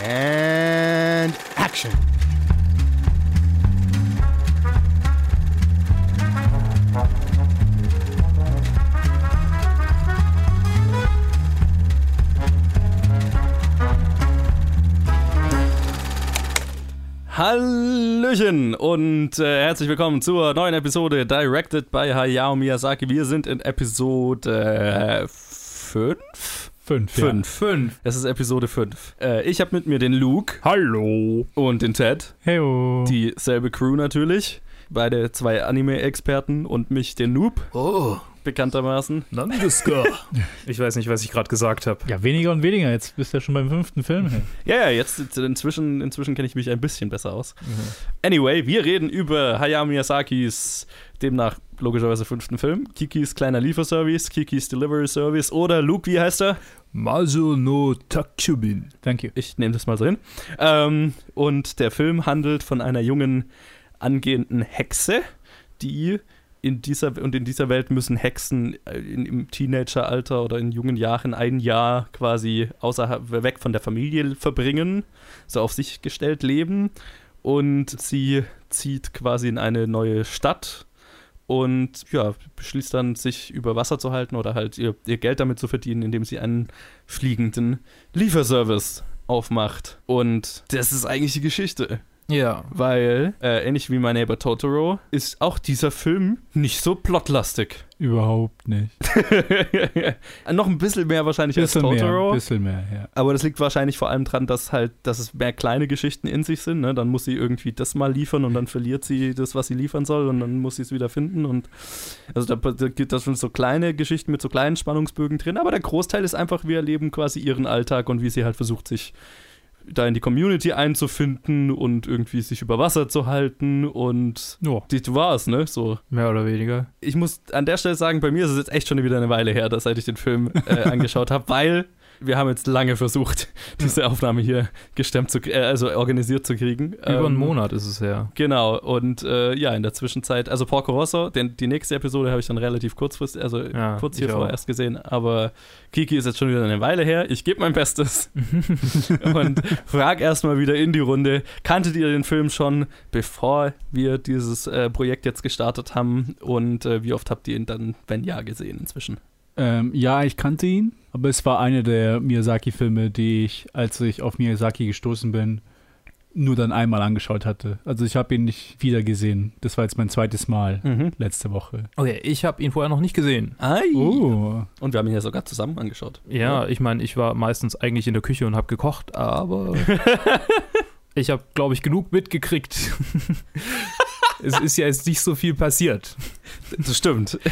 And action. Hallöchen und äh, herzlich willkommen zur neuen Episode Directed by Hayao Miyazaki. Wir sind in Episode 5. Fünf. Fünf. Fünf. Es ist Episode 5. Äh, ich habe mit mir den Luke. Hallo. Und den Ted. Heyo. Dieselbe Crew natürlich. Beide zwei Anime-Experten und mich, den Noob. Oh. Bekanntermaßen. Nandeska. ich weiß nicht, was ich gerade gesagt habe. Ja, weniger und weniger. Jetzt bist du ja schon beim fünften Film. Ja, ja, jetzt inzwischen, inzwischen kenne ich mich ein bisschen besser aus. Mhm. Anyway, wir reden über Hayao Miyazakis demnach logischerweise fünften Film. Kikis kleiner Lieferservice, Kikis Delivery Service oder Luke, wie heißt er? Maso no Takshubin. Danke. Ich nehme das mal so hin. Ähm, und der Film handelt von einer jungen angehenden Hexe, die in dieser und in dieser Welt müssen Hexen äh, in, im Teenageralter oder in jungen Jahren ein Jahr quasi außerhalb weg von der Familie verbringen, so auf sich gestellt leben und sie zieht quasi in eine neue Stadt und ja, beschließt dann, sich über Wasser zu halten oder halt ihr, ihr Geld damit zu verdienen, indem sie einen fliegenden Lieferservice aufmacht. Und das ist eigentlich die Geschichte. Ja. Weil, äh, ähnlich wie My Neighbor Totoro, ist auch dieser Film nicht so plotlastig. Überhaupt nicht. Noch ein bisschen mehr wahrscheinlich bisschen als Totoro. Mehr, bisschen mehr, ja. Aber das liegt wahrscheinlich vor allem daran, dass halt, dass es mehr kleine Geschichten in sich sind. Ne? Dann muss sie irgendwie das mal liefern und dann verliert sie das, was sie liefern soll und dann muss sie es wieder finden. Und also da, da gibt es schon so kleine Geschichten mit so kleinen Spannungsbögen drin, aber der Großteil ist einfach, wir erleben quasi ihren Alltag und wie sie halt versucht, sich da in die Community einzufinden und irgendwie sich über Wasser zu halten und ja. das war's, ne? So. Mehr oder weniger. Ich muss an der Stelle sagen, bei mir ist es jetzt echt schon wieder eine Weile her, dass seit ich den Film äh, angeschaut habe, weil wir haben jetzt lange versucht, diese Aufnahme hier gestemmt zu, äh, also organisiert zu kriegen. Über ähm, einen Monat ist es her. Genau, und äh, ja, in der Zwischenzeit, also Porco Rosso, den, die nächste Episode habe ich dann relativ kurzfristig, also ja, kurz hier vorher erst gesehen, aber Kiki ist jetzt schon wieder eine Weile her. Ich gebe mein Bestes und frage erstmal wieder in die Runde, kanntet ihr den Film schon, bevor wir dieses äh, Projekt jetzt gestartet haben und äh, wie oft habt ihr ihn dann, wenn ja, gesehen inzwischen? Ähm, ja, ich kannte ihn, aber es war einer der Miyazaki-Filme, die ich, als ich auf Miyazaki gestoßen bin, nur dann einmal angeschaut hatte. Also ich habe ihn nicht wieder gesehen. Das war jetzt mein zweites Mal mhm. letzte Woche. Okay, ich habe ihn vorher noch nicht gesehen. Ai. Oh. Und wir haben ihn ja sogar zusammen angeschaut. Ja, ja. ich meine, ich war meistens eigentlich in der Küche und habe gekocht, aber ich habe, glaube ich, genug mitgekriegt. es ist ja jetzt nicht so viel passiert. Das stimmt.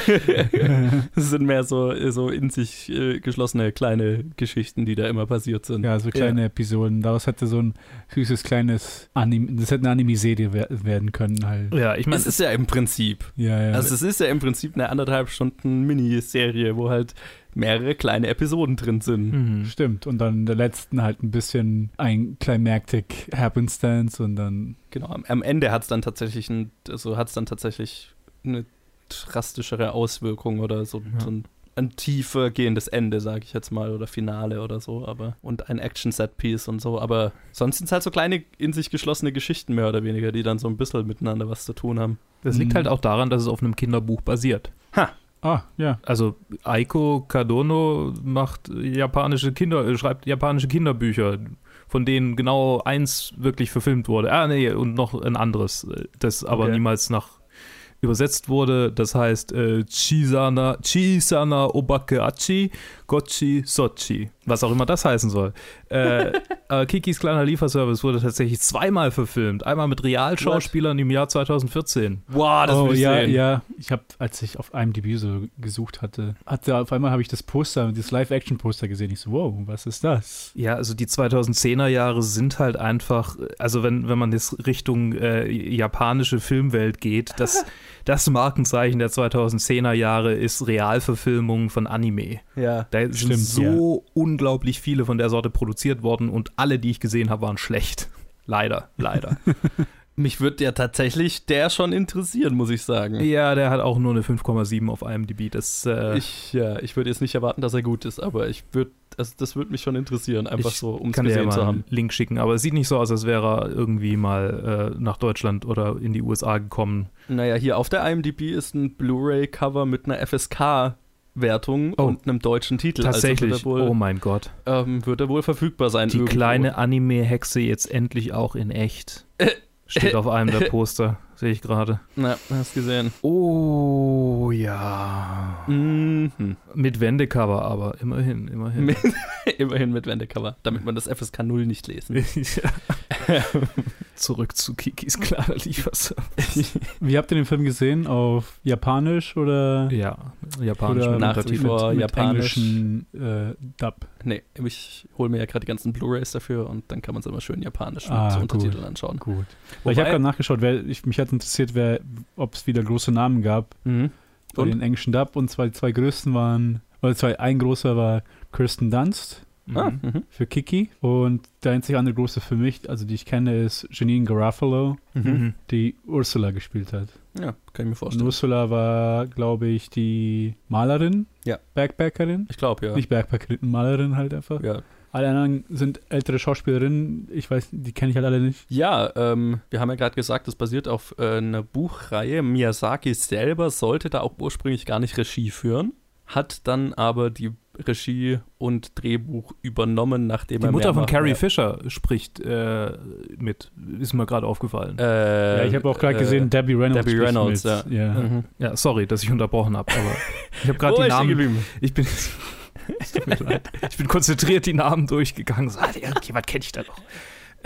Es sind mehr so, so in sich äh, geschlossene kleine Geschichten, die da immer passiert sind. Ja, so kleine ja. Episoden. Daraus hätte so ein süßes kleines Anime, das hätte eine Anime-Serie werden können halt. Ja, ich meine. Es ist ja im Prinzip. Ja, ja. Also es ist ja im Prinzip eine anderthalb Stunden Miniserie, wo halt mehrere kleine Episoden drin sind. Mhm. Stimmt. Und dann in der letzten halt ein bisschen ein Climactic Happenstance und dann. Genau, am, am Ende hat es dann tatsächlich ein, also hat es dann tatsächlich eine drastischere Auswirkung oder so, ja. so ein, ein tiefer gehendes Ende, sage ich jetzt mal, oder Finale oder so, aber und ein Action-Set-Piece und so, aber sonst sind es halt so kleine, in sich geschlossene Geschichten mehr oder weniger, die dann so ein bisschen miteinander was zu tun haben. Das liegt mhm. halt auch daran, dass es auf einem Kinderbuch basiert. Ha, Ah, ja. Also Aiko Kadono macht japanische Kinder, äh, schreibt japanische Kinderbücher, von denen genau eins wirklich verfilmt wurde. Ah, nee, und noch ein anderes, äh, das aber okay. niemals nach übersetzt wurde. Das heißt äh, Chisana, Chisana Obake Achi Gochi Sochi. Was auch immer das heißen soll. Äh, äh, Kikis kleiner Lieferservice wurde tatsächlich zweimal verfilmt. Einmal mit Realschauspielern im Jahr 2014. Wow, das oh, will ich ja, sehen. ja. Ich habe, als ich auf IMDb so gesucht hatte, hatte auf einmal habe ich das Poster, das Live-Action-Poster gesehen. Ich so, wow, was ist das? Ja, also die 2010er Jahre sind halt einfach, also wenn, wenn man jetzt Richtung äh, japanische Filmwelt geht, das, das Markenzeichen der 2010er Jahre ist Realverfilmung von Anime. Ja. Da sind Stimmt, so ja. unglaublich viele von der Sorte produziert worden und alle, die ich gesehen habe, waren schlecht. Leider, leider. Mich würde ja tatsächlich der schon interessieren, muss ich sagen. Ja, der hat auch nur eine 5,7 auf IMDb. Das, äh, ich ja, ich würde jetzt nicht erwarten, dass er gut ist, aber ich würde, also das würde mich schon interessieren, einfach ich so, um es ja gesehen mal zu einen haben. Link schicken, aber es sieht nicht so aus, als wäre er irgendwie mal äh, nach Deutschland oder in die USA gekommen. Naja, hier auf der IMDb ist ein Blu-ray-Cover mit einer FSK-Wertung Oh. und einem deutschen Titel. Tatsächlich, Also wird, oh wohl, mein Gott. ähm, wird er wohl verfügbar sein. Die irgendwo. kleine Anime-Hexe jetzt endlich auch in echt. Steht auf einem der Poster, sehe ich gerade. Na, hast gesehen. Oh ja. Mhm. Mit Wendecover aber, immerhin, immerhin. Mit, immerhin mit Wendecover, damit man das FSK 0 nicht lesen. Ja. Zurück zu Kikis kleiner Lieferservice. Wie habt ihr den Film gesehen? Auf Japanisch oder, Ja, japanisch oder mit nach wie Untertiteln. vor mit Japanisch. englischen äh, Dub? Nee, ich hole mir ja gerade die ganzen Blu-Rays dafür und dann kann man es immer schön japanisch Ah, mit gut. Untertiteln anschauen. Gut. Weil ich habe Wobei- gerade nachgeschaut, wer, ich, mich hat interessiert, ob es wieder große Namen gab Mhm. bei Und? den englischen Dub. Und zwar die zwei größten waren, oder zwei, ein großer war Kirsten Dunst Ah, Mhm. mhm. für Kiki. Und der einzige andere große für mich, also die ich kenne, ist Janine Garofalo, Mhm. Mhm. die Ursula gespielt hat. Ja, kann ich mir Und vorstellen. Ursula war, glaube ich, die Malerin. Ja. Backpackerin. Ich glaube, ja. Nicht Backpackerin, Malerin halt einfach. ja. Alle anderen sind ältere Schauspielerinnen. Ich weiß, die kenne ich halt alle nicht. Ja, ähm, wir haben ja gerade gesagt, das basiert auf äh, einer Buchreihe. Miyazaki selber sollte da auch ursprünglich gar nicht Regie führen, hat dann aber die Regie und Drehbuch übernommen, nachdem Die er Mutter von Carrie ja, Fisher spricht äh, mit, ist mir gerade aufgefallen. Äh, ja, ich habe auch gerade äh, gesehen, Debbie Reynolds. Debbie Reynolds, mit. ja. ja. Mhm. Ja, sorry, dass ich unterbrochen habe, aber ich habe gerade die Namen. Ich bin, es tut mir leid. ich bin konzentriert die Namen durchgegangen. So, ah, irgendjemand kenne ich da noch.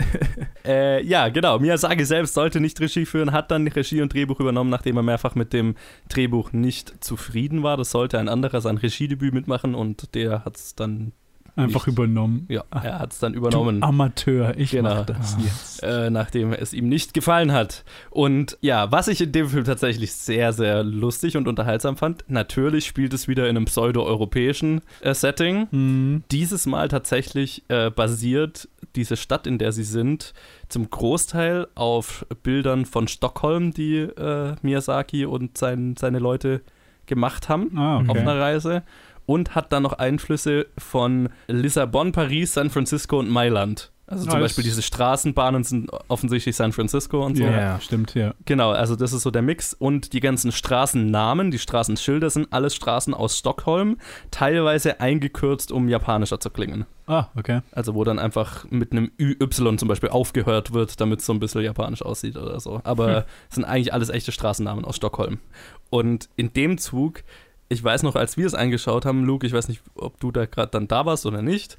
Äh, ja, genau. Miyazaki selbst sollte nicht Regie führen, hat dann Regie und Drehbuch übernommen, nachdem er mehrfach mit dem Drehbuch nicht zufrieden war. Das sollte ein anderer sein Regiedebüt mitmachen und der hat es dann, Einfach Nicht. übernommen. ja, Ah. er hat es dann übernommen. Du Amateur, ich Genau. mach das Ah. jetzt. äh, nachdem es ihm nicht gefallen hat. Und ja, was ich in dem Film tatsächlich sehr, sehr lustig und unterhaltsam fand, natürlich spielt es wieder in einem pseudo-europäischen äh, Setting. Hm. Dieses Mal tatsächlich äh, basiert diese Stadt, in der sie sind, zum Großteil auf Bildern von Stockholm, die äh, Miyazaki und sein, seine Leute gemacht haben Ah, auf okay. einer Reise. Und hat dann noch Einflüsse von Lissabon, Paris, San Francisco und Mailand. Also zum Beispiel diese Straßenbahnen sind offensichtlich San Francisco und so. Ja, Ja. stimmt, ja. Genau, also das ist so der Mix. Und die ganzen Straßennamen, die Straßenschilder sind alles Straßen aus Stockholm, teilweise eingekürzt, um japanischer zu klingen. Ah, okay. Also wo dann einfach mit einem UY zum Beispiel aufgehört wird, damit es so ein bisschen japanisch aussieht oder so. Aber Hm. es sind eigentlich alles echte Straßennamen aus Stockholm. Und in dem Zug, ich weiß noch, als wir es angeschaut haben, Luke, ich weiß nicht, ob du da gerade dann da warst oder nicht,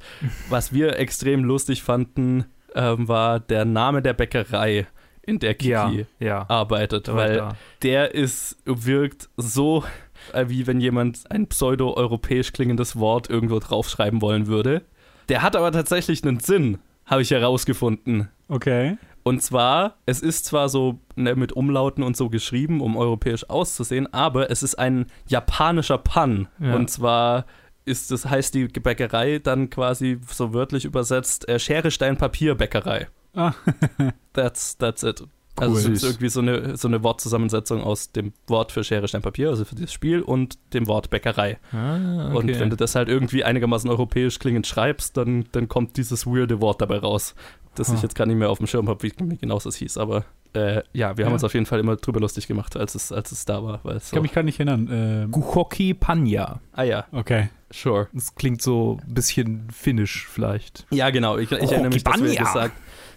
was wir extrem lustig fanden, ähm, war der Name der Bäckerei, in der Kiki Ja, ja. arbeitet, Da weil der ist, wirkt so, äh, wie wenn jemand ein pseudo-europäisch klingendes Wort irgendwo draufschreiben wollen würde. Der hat aber tatsächlich einen Sinn, habe ich herausgefunden. Okay. Und zwar, es ist zwar so ne, mit Umlauten und so geschrieben, um europäisch auszusehen, aber es ist ein japanischer Pun. Ja. Und zwar ist das, heißt die Bäckerei dann quasi so wörtlich übersetzt äh, Schere, Stein, Papier Bäckerei. Ah, That's, that's it. Also Cool. es ist irgendwie so eine, so eine Wortzusammensetzung aus dem Wort für Schere, Stein, Papier, also für dieses Spiel, und dem Wort Bäckerei. Ah, okay. Und wenn du das halt irgendwie einigermaßen europäisch klingend schreibst, dann, dann kommt dieses weirde Wort dabei raus, das ich Ah. jetzt gar nicht mehr auf dem Schirm habe, wie, wie genau es hieß. Aber äh, ja, wir haben Ja. uns auf jeden Fall immer drüber lustig gemacht, als es, als es da war. Weil es ich so, kann mich gar nicht erinnern. Ähm, Guhoki Panya. ah ja, okay. sure. Das klingt so ein bisschen finnisch vielleicht. Ja, genau. Ich, ich erinnere mich, dass wir, Kibania.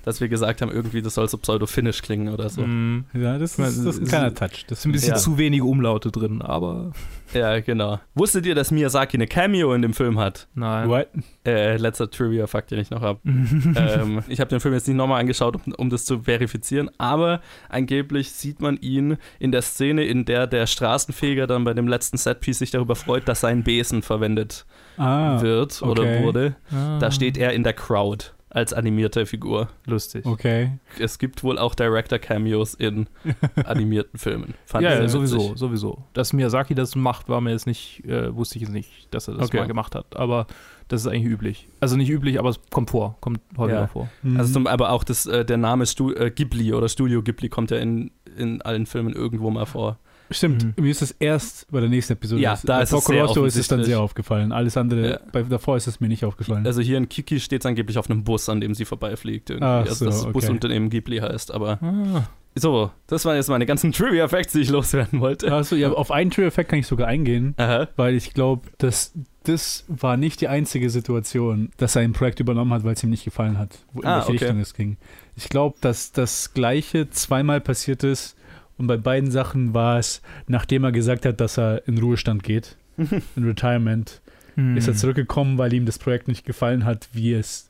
Dass wir gesagt haben, irgendwie, das soll so pseudo-finnisch klingen oder so. Mm. Ja, das ist, das ist ein kleiner Touch. Das ist ein bisschen Ja. zu wenige Umlaute drin, aber Ja, genau. Wusstet ihr, dass Miyazaki eine Cameo in dem Film hat? nein. What? Äh, letzter Trivia-Fakt, den ich noch habe. ähm, ich habe den Film jetzt nicht nochmal angeschaut, um, um das zu verifizieren, aber angeblich sieht man ihn in der Szene, in der der Straßenfeger dann bei dem letzten Setpiece sich darüber freut, dass sein Besen verwendet Ah, wird oder okay. wurde. Ah. Da steht er in der Crowd. Als animierte Figur. Lustig. Okay. Es gibt wohl auch Director-Cameos in animierten Filmen. Fand ja, ja sowieso, witzig. sowieso. Dass Miyazaki das macht, war mir jetzt nicht, äh, wusste ich jetzt nicht, dass er das okay. mal gemacht hat. Aber das ist eigentlich üblich. Also nicht üblich, aber es kommt vor, kommt häufiger ja. vor. Mhm. Also zum, aber auch das, äh, der Name Stu äh, Ghibli oder Studio Ghibli kommt ja in, in allen Filmen irgendwo mal vor. Stimmt, mhm. mir ist es erst bei der nächsten Episode. Ja, da ist es, sehr ist es dann sehr aufgefallen. Alles andere, ja. bei, davor ist es mir nicht aufgefallen. Also hier in Kiki steht es angeblich auf einem Bus, an dem sie vorbeifliegt. Irgendwie. Ach also das okay. Busunternehmen Ghibli heißt, aber. Ah. So, das waren jetzt meine ganzen Trivia-Facts, die ich loswerden wollte. Also, ja, auf einen Trivia-Fact kann ich sogar eingehen, Aha. weil ich glaube, dass das war nicht die einzige Situation, dass er ein Projekt übernommen hat, weil es ihm nicht gefallen hat, in ah, welche okay. Richtung es ging. Ich glaube, dass das Gleiche zweimal passiert ist und bei beiden Sachen war es, nachdem er gesagt hat, dass er in Ruhestand geht, in Retirement, hm. ist er zurückgekommen, weil ihm das Projekt nicht gefallen hat, wie es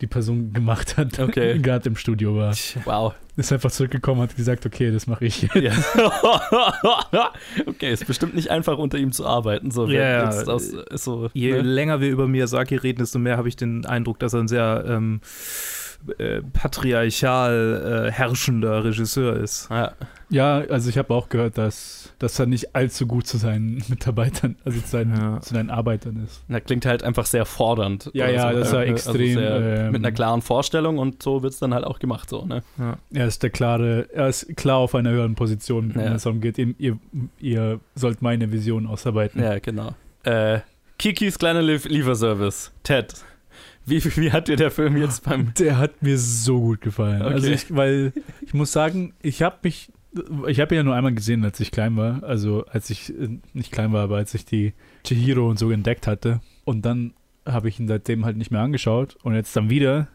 die Person gemacht hat, okay. gerade im Studio war. Wow. Ist einfach zurückgekommen, hat gesagt, okay, das mache ich. Ja. okay, ist bestimmt nicht einfach unter ihm zu arbeiten. So, ja, ja. Aus, so, Je ne? länger wir über Miyazaki reden, desto mehr habe ich den Eindruck, dass er ein sehr ähm, äh, patriarchal äh, herrschender Regisseur ist. Ja, ja also ich habe auch gehört, dass, dass er nicht allzu gut zu seinen Mitarbeitern, also zu seinen, ja. zu seinen Arbeitern ist. Er klingt halt einfach sehr fordernd. Ja, ja, so. das ist ja also extrem. Also sehr, ähm, mit einer klaren Vorstellung und so wird es dann halt auch gemacht. So, ne? Ja. Er ist der klare, er ist klar auf einer höheren Position, wenn es darum geht, ihr, ihr sollt meine Vision ausarbeiten. Ja, genau. Äh, Kikis kleiner Lieferservice, Ted. Wie, wie hat dir der Film jetzt beim. Der hat mir so gut gefallen. Okay. Also ich, weil ich muss sagen, ich habe mich. Ich habe ihn ja nur einmal gesehen, als ich klein war. Also als ich äh, nicht klein war, aber als ich die Chihiro und so entdeckt hatte. Und dann habe ich ihn seitdem halt nicht mehr angeschaut. Und jetzt dann wieder.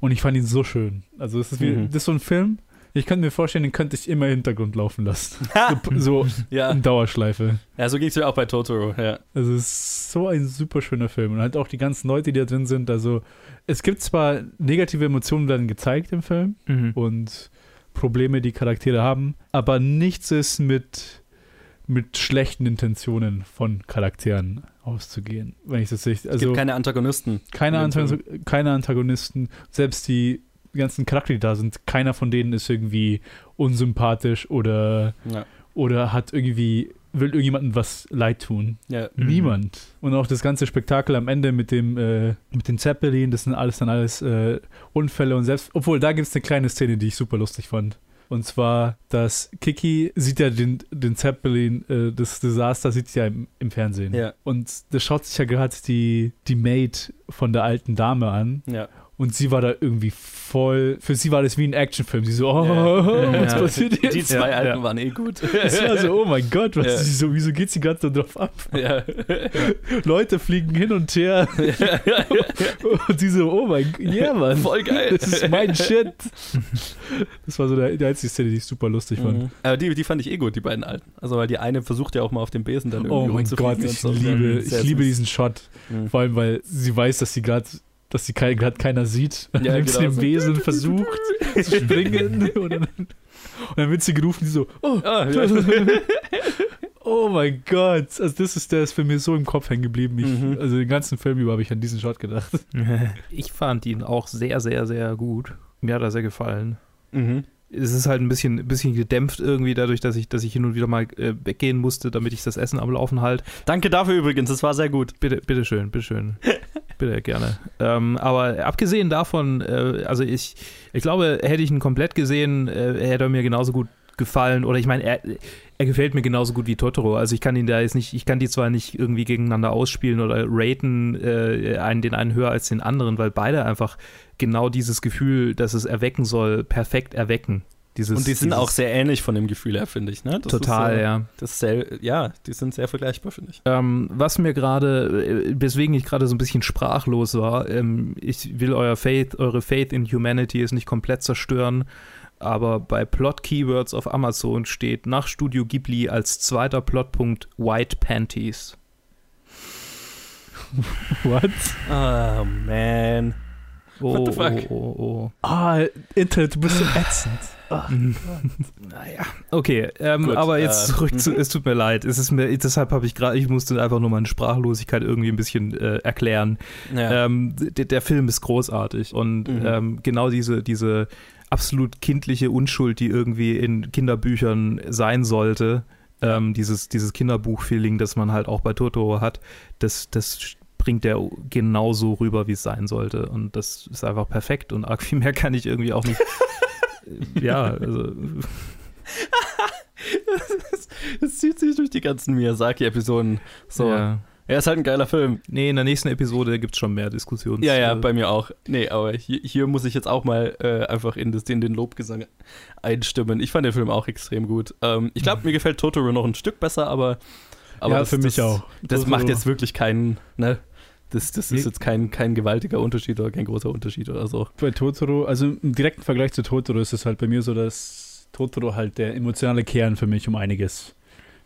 Und ich fand ihn so schön. Also es ist, wie, mhm. das ist so ein Film, ich könnte mir vorstellen, den könnte ich immer im Hintergrund laufen lassen. so, so ja. in Dauerschleife. Ja, so ging es mir auch bei Totoro, ja. Also es ist so ein super schöner Film. Und halt auch die ganzen Leute, die da drin sind. Also es gibt zwar negative Emotionen werden gezeigt im Film mhm. und Probleme, die Charaktere haben, aber nichts ist mit, mit schlechten Intentionen von Charakteren auszugehen, wenn ich das richtig. Also, es gibt keine Antagonisten. Keine, Antagonisten, keine Antagonisten. Selbst die ganzen Charaktere, die da sind, keiner von denen ist irgendwie unsympathisch oder, ja. oder hat irgendwie, will irgendjemandem was leid tun. Ja. Niemand. Und auch das ganze Spektakel am Ende mit dem, äh, mit den Zeppelin, das sind alles dann alles äh, Unfälle und selbst, obwohl da gibt es eine kleine Szene, die ich super lustig fand. Und zwar, dass Kiki sieht ja den, den Zeppelin, äh, das Desaster sieht sie ja im, im Fernsehen. Ja. Und da schaut sich ja gerade die, die Maid von der alten Dame an. Ja. Und sie war da irgendwie voll. Für sie war das wie ein Actionfilm. Sie so, oh, ja. was ja. passiert jetzt? Die zwei Alten ja. waren eh gut. Es war so, oh mein Gott, was ja. so, wieso geht sie gerade so drauf ab? Leute fliegen hin und her. und sie so, oh mein Gott, ja, Mann. Voll geil. Das ist mein Shit. Das war so der, die einzige Szene, die ich super lustig fand. Mhm. Aber die, die fand ich eh gut, die beiden Alten. Also, weil die eine versucht ja auch mal auf dem Besen dann irgendwie Oh mein Gott, ich, so. liebe, ich liebe diesen Shot. Mhm. Vor allem, weil sie weiß, dass sie gerade dass sie gerade keiner sieht. Ja, nimmt genau sie den Besen, so. versucht zu springen und dann, und dann, wird sie gerufen, die so, oh, ah, ja. oh mein Gott. Also das ist, der ist für mich so im Kopf hängen geblieben. Ich, mhm. Also den ganzen Film über habe ich an diesen Shot gedacht. Ich fand ihn auch sehr, sehr, sehr gut. Mir hat er sehr gefallen. Mhm es ist halt ein bisschen, ein bisschen gedämpft irgendwie dadurch, dass ich, dass ich hin und wieder mal äh, weggehen musste, damit ich das Essen am Laufen halt. Danke dafür übrigens, das war sehr gut. Bitte, bitteschön, bitteschön. Bitte gerne. Ähm, aber abgesehen davon, äh, also ich, ich glaube, hätte ich ihn komplett gesehen, äh, hätte er mir genauso gut gefallen. Oder ich meine, er, er gefällt mir genauso gut wie Totoro. Also ich kann ihn da jetzt nicht, ich kann die zwar nicht irgendwie gegeneinander ausspielen oder raten, äh, einen, den einen höher als den anderen, weil beide einfach genau dieses Gefühl, das es erwecken soll, perfekt erwecken. Dieses, und die sind auch sehr ähnlich von dem Gefühl her, finde ich. Ne? Das total, so, ja. Das sehr, ja, die sind sehr vergleichbar, finde ich. Ähm, was mir gerade, äh, weswegen ich gerade so ein bisschen sprachlos war, ähm, ich will euer Faith, eure Faith in Humanity ist nicht komplett zerstören, aber bei Plot Keywords auf Amazon steht nach Studio Ghibli als zweiter Plotpunkt White Panties. What? Oh man. Oh, What the fuck? oh, oh, oh. Ah, Internet, du bist so ätzend. Ach, Naja, okay, ähm, Gut, aber jetzt äh, zurück zu, es tut mir leid, es ist mir, deshalb habe ich gerade, ich musste einfach nur meine Sprachlosigkeit irgendwie ein bisschen äh, erklären. Ja. Ähm, der, der Film ist großartig und Mhm. ähm, genau diese, diese absolut kindliche Unschuld, die irgendwie in Kinderbüchern sein sollte, ähm, dieses, dieses Kinderbuch-Feeling, das man halt auch bei Totoro hat, das, das bringt der genauso rüber, wie es sein sollte. Und das ist einfach perfekt und arg viel mehr kann ich irgendwie auch nicht. ja, also. Es zieht sich durch die ganzen Miyazaki-Episoden. So. Ja. Er ist halt ein geiler Film. Nee, in der nächsten Episode gibt es schon mehr Diskussionen. Ja, ja, bei mir auch. Nee, aber hier, hier muss ich jetzt auch mal äh, einfach in, das, in den Lobgesang einstimmen. Ich fand den Film auch extrem gut. Ähm, ich glaube, mir gefällt Totoro noch ein Stück besser, aber, aber ja, das, für mich das, auch. Das Totoro- macht jetzt wirklich keinen, ne? Das, das ist jetzt kein, kein gewaltiger Unterschied oder kein großer Unterschied oder so. bei Totoro, also im direkten Vergleich zu Totoro ist es halt bei mir so, dass Totoro halt der emotionale Kern für mich um einiges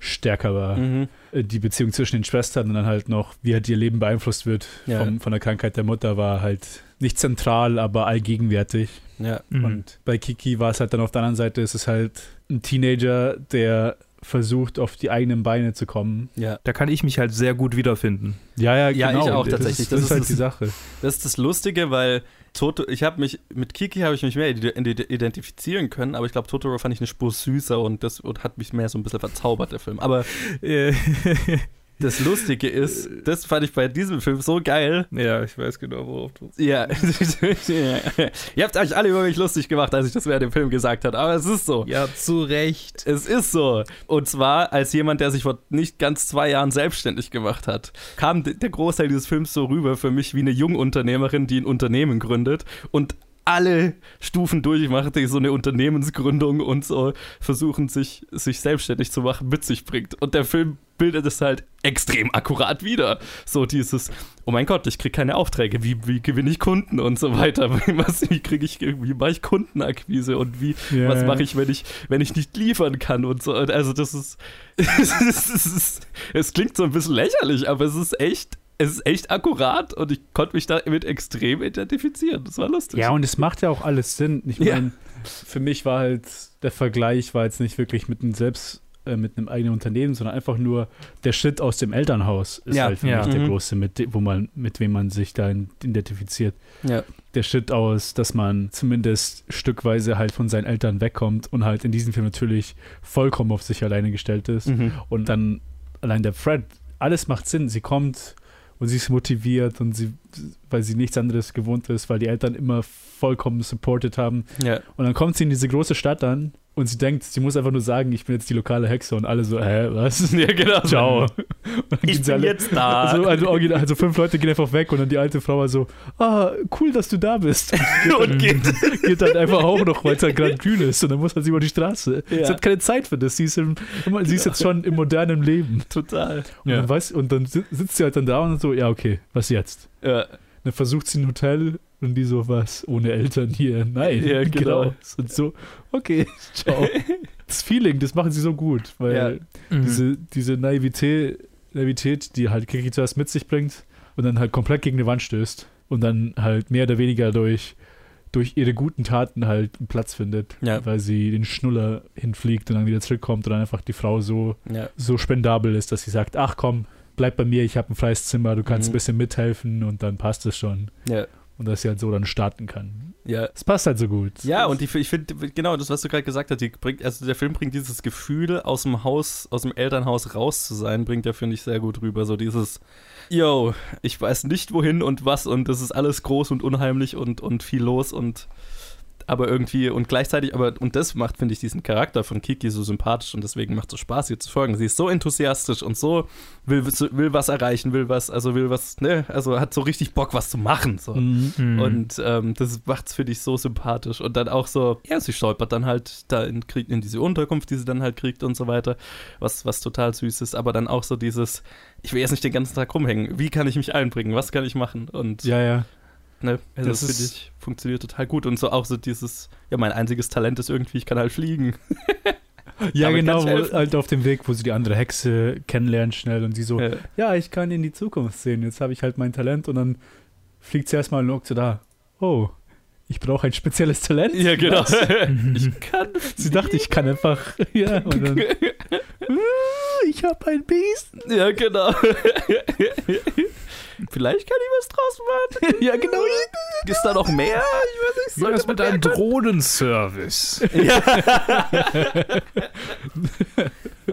stärker war. Mhm. Äh, Die Beziehung zwischen den Schwestern und dann halt noch, wie halt ihr Leben beeinflusst wird Ja. vom, von der Krankheit der Mutter, war halt nicht zentral, aber allgegenwärtig. Ja. Mhm. Und bei Kiki war es halt dann auf der anderen Seite, ist es halt ein Teenager, der versucht, auf die eigenen Beine zu kommen. Ja. Da kann ich mich halt sehr gut wiederfinden. Ja, ja, Ja, genau. ich auch Das tatsächlich. Ist, Das das, ist halt das- die Sache. Das ist das Lustige, weil Toto, ich habe mich, mit Kiki habe ich mich mehr ide- ide- identifizieren können, aber ich glaube, Totoro fand ich eine Spur süßer und das und hat mich mehr so ein bisschen verzaubert, der Film. Aber das Lustige ist, das fand ich bei diesem Film so geil. ja, ich weiß genau, worauf du. Ja. Ihr habt euch alle über mich lustig gemacht, als ich das während dem Film gesagt habe, aber es ist so. Ja, zu Recht. Es ist so. Und zwar als jemand, der sich vor nicht ganz zwei Jahren selbstständig gemacht hat, kam der Großteil dieses Films so rüber für mich wie eine Jungunternehmerin, die ein Unternehmen gründet und alle Stufen durchmacht, die so eine Unternehmensgründung und so versuchen, sich, sich selbstständig zu machen, mit sich bringt. Und der Film bildet es halt extrem akkurat wieder. So dieses, oh mein Gott, ich kriege keine Aufträge, wie, wie gewinne ich Kunden und so weiter. Was, wie kriege ich, wie mache ich Kundenakquise und wie, Ja, was mache ich, wenn ich, wenn ich nicht liefern kann und so. Also das ist, es ist, es klingt so ein bisschen lächerlich, aber es ist echt, es ist echt akkurat und ich konnte mich damit extrem identifizieren. Das war lustig. Ja, und es macht ja auch alles Sinn. Ich Ja. meine, für mich war halt der Vergleich war jetzt nicht wirklich mit einem selbst äh, mit einem eigenen Unternehmen, sondern einfach nur der Schritt aus dem Elternhaus ist Ja, halt für ja. mich der Mhm. große, mit, wo man, mit wem man sich da identifiziert. ja. Der Schritt aus, dass man zumindest stückweise halt von seinen Eltern wegkommt und halt in diesem Film natürlich vollkommen auf sich alleine gestellt ist. Mhm. Und dann allein der Fred, alles macht Sinn. Sie kommt und sie ist motiviert und sie, weil sie nichts anderes gewohnt ist, weil die Eltern immer vollkommen supported haben. ja. Und dann kommt sie in diese große Stadt an und sie denkt, sie muss einfach nur sagen, ich bin jetzt die lokale Hexe und alle so, hä, was? ja, genau. Ciao. Und Ich bin jetzt da. Also, also, also fünf Leute gehen einfach weg und dann die alte Frau war so, ah, cool, dass du da bist. und geht. Geht dann einfach auch noch, weil es halt gerade kühl ist und dann muss halt sie über die Straße. Ja. Sie hat keine Zeit für das. Sie ist, im, immer- sie ist jetzt schon im modernen Leben. Total. Und, dann weiß, und dann si- sitzt sie halt dann da und so, ja, okay, was jetzt? Ja. Dann versucht sie ein Hotel und die so, was, ohne Eltern hier? Nein, Ja, genau. Und so, okay, ciao. Das Feeling, das machen sie so gut, weil Ja. Mhm. diese, diese Naivität, Naivität, die halt Kiki zuerst mit sich bringt und dann halt komplett gegen eine Wand stößt und dann halt mehr oder weniger durch, durch ihre guten Taten halt einen Platz findet, Ja. weil sie den Schnuller hinfliegt und dann wieder zurückkommt und dann einfach die Frau so, Ja. so spendabel ist, dass sie sagt, ach komm, bleib bei mir, ich habe ein freies Zimmer, du kannst Mhm. ein bisschen mithelfen und dann passt es schon. Ja. Und dass sie halt so dann starten kann. Ja. Es passt halt so gut. Ja, und die, ich finde, genau, das, was du gerade gesagt hast, die bringt, also der Film bringt dieses Gefühl, aus dem Haus, aus dem Elternhaus raus zu sein, bringt der, finde ich, sehr gut rüber. So dieses, yo, ich weiß nicht wohin und was und das ist alles groß und unheimlich und, und viel los und aber irgendwie und gleichzeitig, aber und das macht, finde ich, diesen Charakter von Kiki so sympathisch und deswegen macht es so Spaß, ihr zu folgen. Sie ist so enthusiastisch und so will, will was erreichen, will was, also will was, ne, also hat so richtig Bock, was zu machen. So. Mhm. Mhm. Und ähm, das macht's für dich so sympathisch. Und dann auch so, ja, sie stolpert dann halt da in, in diese Unterkunft, die sie dann halt kriegt und so weiter, was, was total süß ist. Aber dann auch so dieses, ich will jetzt nicht den ganzen Tag rumhängen. Wie kann ich mich einbringen? Was kann ich machen? Und Ja, ja. ne, also das das finde ist- ich, funktioniert total gut. Und so auch so dieses, ja, mein einziges Talent ist irgendwie, ich kann halt fliegen. Ja, Damit genau, halt auf dem Weg, wo sie die andere Hexe kennenlernt schnell und sie so, Ja. ja, ich kann in die Zukunft sehen, jetzt habe ich halt mein Talent und dann fliegt sie erstmal und guckt so da. oh, ich brauche ein spezielles Talent. Ja, genau. Ich kann. Sie dachte, ich kann einfach, ja, und dann, "Ah, ich habe ein Biest. Ja, genau. Vielleicht kann ich was draus machen. Ja, genau. Ist da noch mehr? Ich weiß nicht. Wie sollte das man mit einem? Drohnenservice?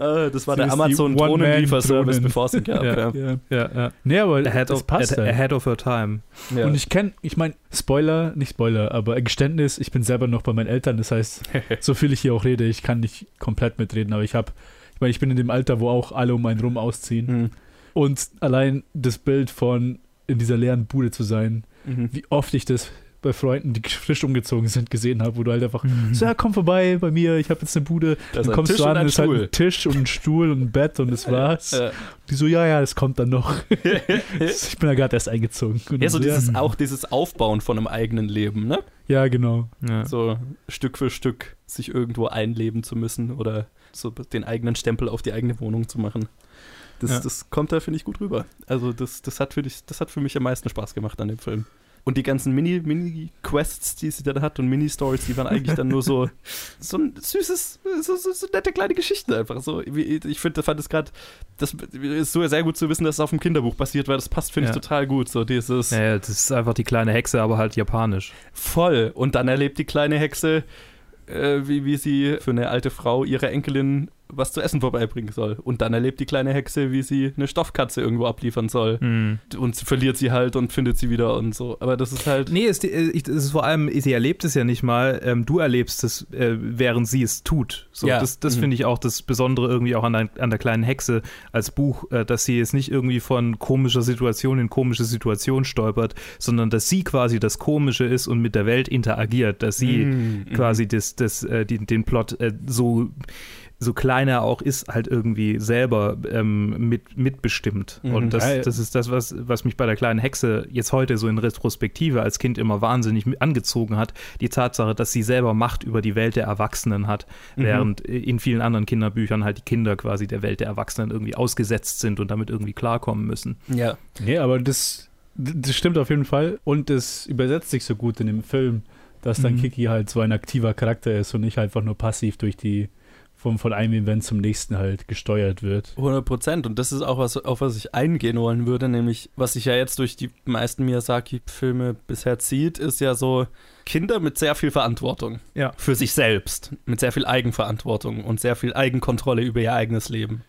Ah, das war der Sie ist die Amazon Drohnenlieferservice, One-Man-Drohnen. bevor es ihn gab. Ja. Ja, ja, ja. Nee, aber Ahead das of, passt halt. ahead of her time. Ja. Und ich kenne, ich meine, Spoiler, nicht Spoiler, aber ein Geständnis, ich bin selber noch bei meinen Eltern, das heißt, so viel ich hier auch rede, ich kann nicht komplett mitreden, aber ich habe, ich meine, ich bin in dem Alter, wo auch alle um einen rum ausziehen. Hm. Und allein das Bild von in dieser leeren Bude zu sein, Mhm. wie oft ich das bei Freunden, die frisch umgezogen sind, gesehen habe, wo du halt einfach Mhm. so, ja, komm vorbei bei mir, ich habe jetzt eine Bude. Da ist Dann ein kommst Tisch du an, und ein es ist halt Stuhl. ein Tisch und ein Stuhl und ein Bett und das war's. Ja. Die so, ja, ja, das kommt dann noch. ich bin da gerade erst eingezogen. Und Ja, so dann dieses, auch dieses Aufbauen von einem eigenen Leben, ne? ja, genau. Ja. So Stück für Stück sich irgendwo einleben zu müssen oder so den eigenen Stempel auf die eigene Wohnung zu machen. Das, Ja. das kommt da, finde ich, gut rüber. Also das, das, hat für dich, das hat für mich am meisten Spaß gemacht an dem Film. Und die ganzen Mini- Mini-Quests, die sie dann hat und Mini-Stories, die waren eigentlich dann nur so, so ein süßes, so, so, so nette kleine Geschichten einfach. So, ich finde, fand es gerade, das ist so sehr gut zu wissen, dass es auf dem Kinderbuch basiert, weil das passt, finde Ja. ich, total gut. So dieses Ja, ja, das ist einfach die kleine Hexe, aber halt japanisch. voll. Und dann erlebt die kleine Hexe, äh, wie, wie sie für eine alte Frau ihrer Enkelin was zu essen vorbeibringen soll. Und dann erlebt die kleine Hexe, wie sie eine Stoffkatze irgendwo abliefern soll. Mhm. Und verliert sie halt und findet sie wieder und so. Aber das ist halt. Nee, es, äh, es ist vor allem, sie erlebt es ja nicht mal, ähm, du erlebst es, äh, während sie es tut. So, Ja. Das, das Mhm. finde ich auch das Besondere irgendwie auch an der, an der kleinen Hexe als Buch, äh, dass sie jetzt nicht irgendwie von komischer Situation in komische Situation stolpert, sondern dass sie quasi das Komische ist und mit der Welt interagiert, dass sie Mhm. quasi das, das, äh, die, den Plot äh, so so klein er auch ist, halt irgendwie selber ähm, mit, mitbestimmt. Mhm. Und das, das ist das, was, was mich bei der kleinen Hexe jetzt heute so in Retrospektive als Kind immer wahnsinnig angezogen hat. Die Tatsache, dass sie selber Macht über die Welt der Erwachsenen hat, Mhm. während in vielen anderen Kinderbüchern halt die Kinder quasi der Welt der Erwachsenen irgendwie ausgesetzt sind und damit irgendwie klarkommen müssen. Ja. Nee, aber das, das stimmt auf jeden Fall. Und es übersetzt sich so gut in dem Film, dass dann Mhm. Kiki halt so ein aktiver Charakter ist und nicht einfach nur passiv durch die von, von einem Event zum nächsten halt gesteuert wird. 100 Prozent. Und das ist auch was, auf was ich eingehen wollen würde, nämlich, was sich ja jetzt durch die meisten Miyazaki-Filme bisher zieht, ist ja so Kinder mit sehr viel Verantwortung. Ja. Für sich selbst. Mit sehr viel Eigenverantwortung und sehr viel Eigenkontrolle über ihr eigenes Leben.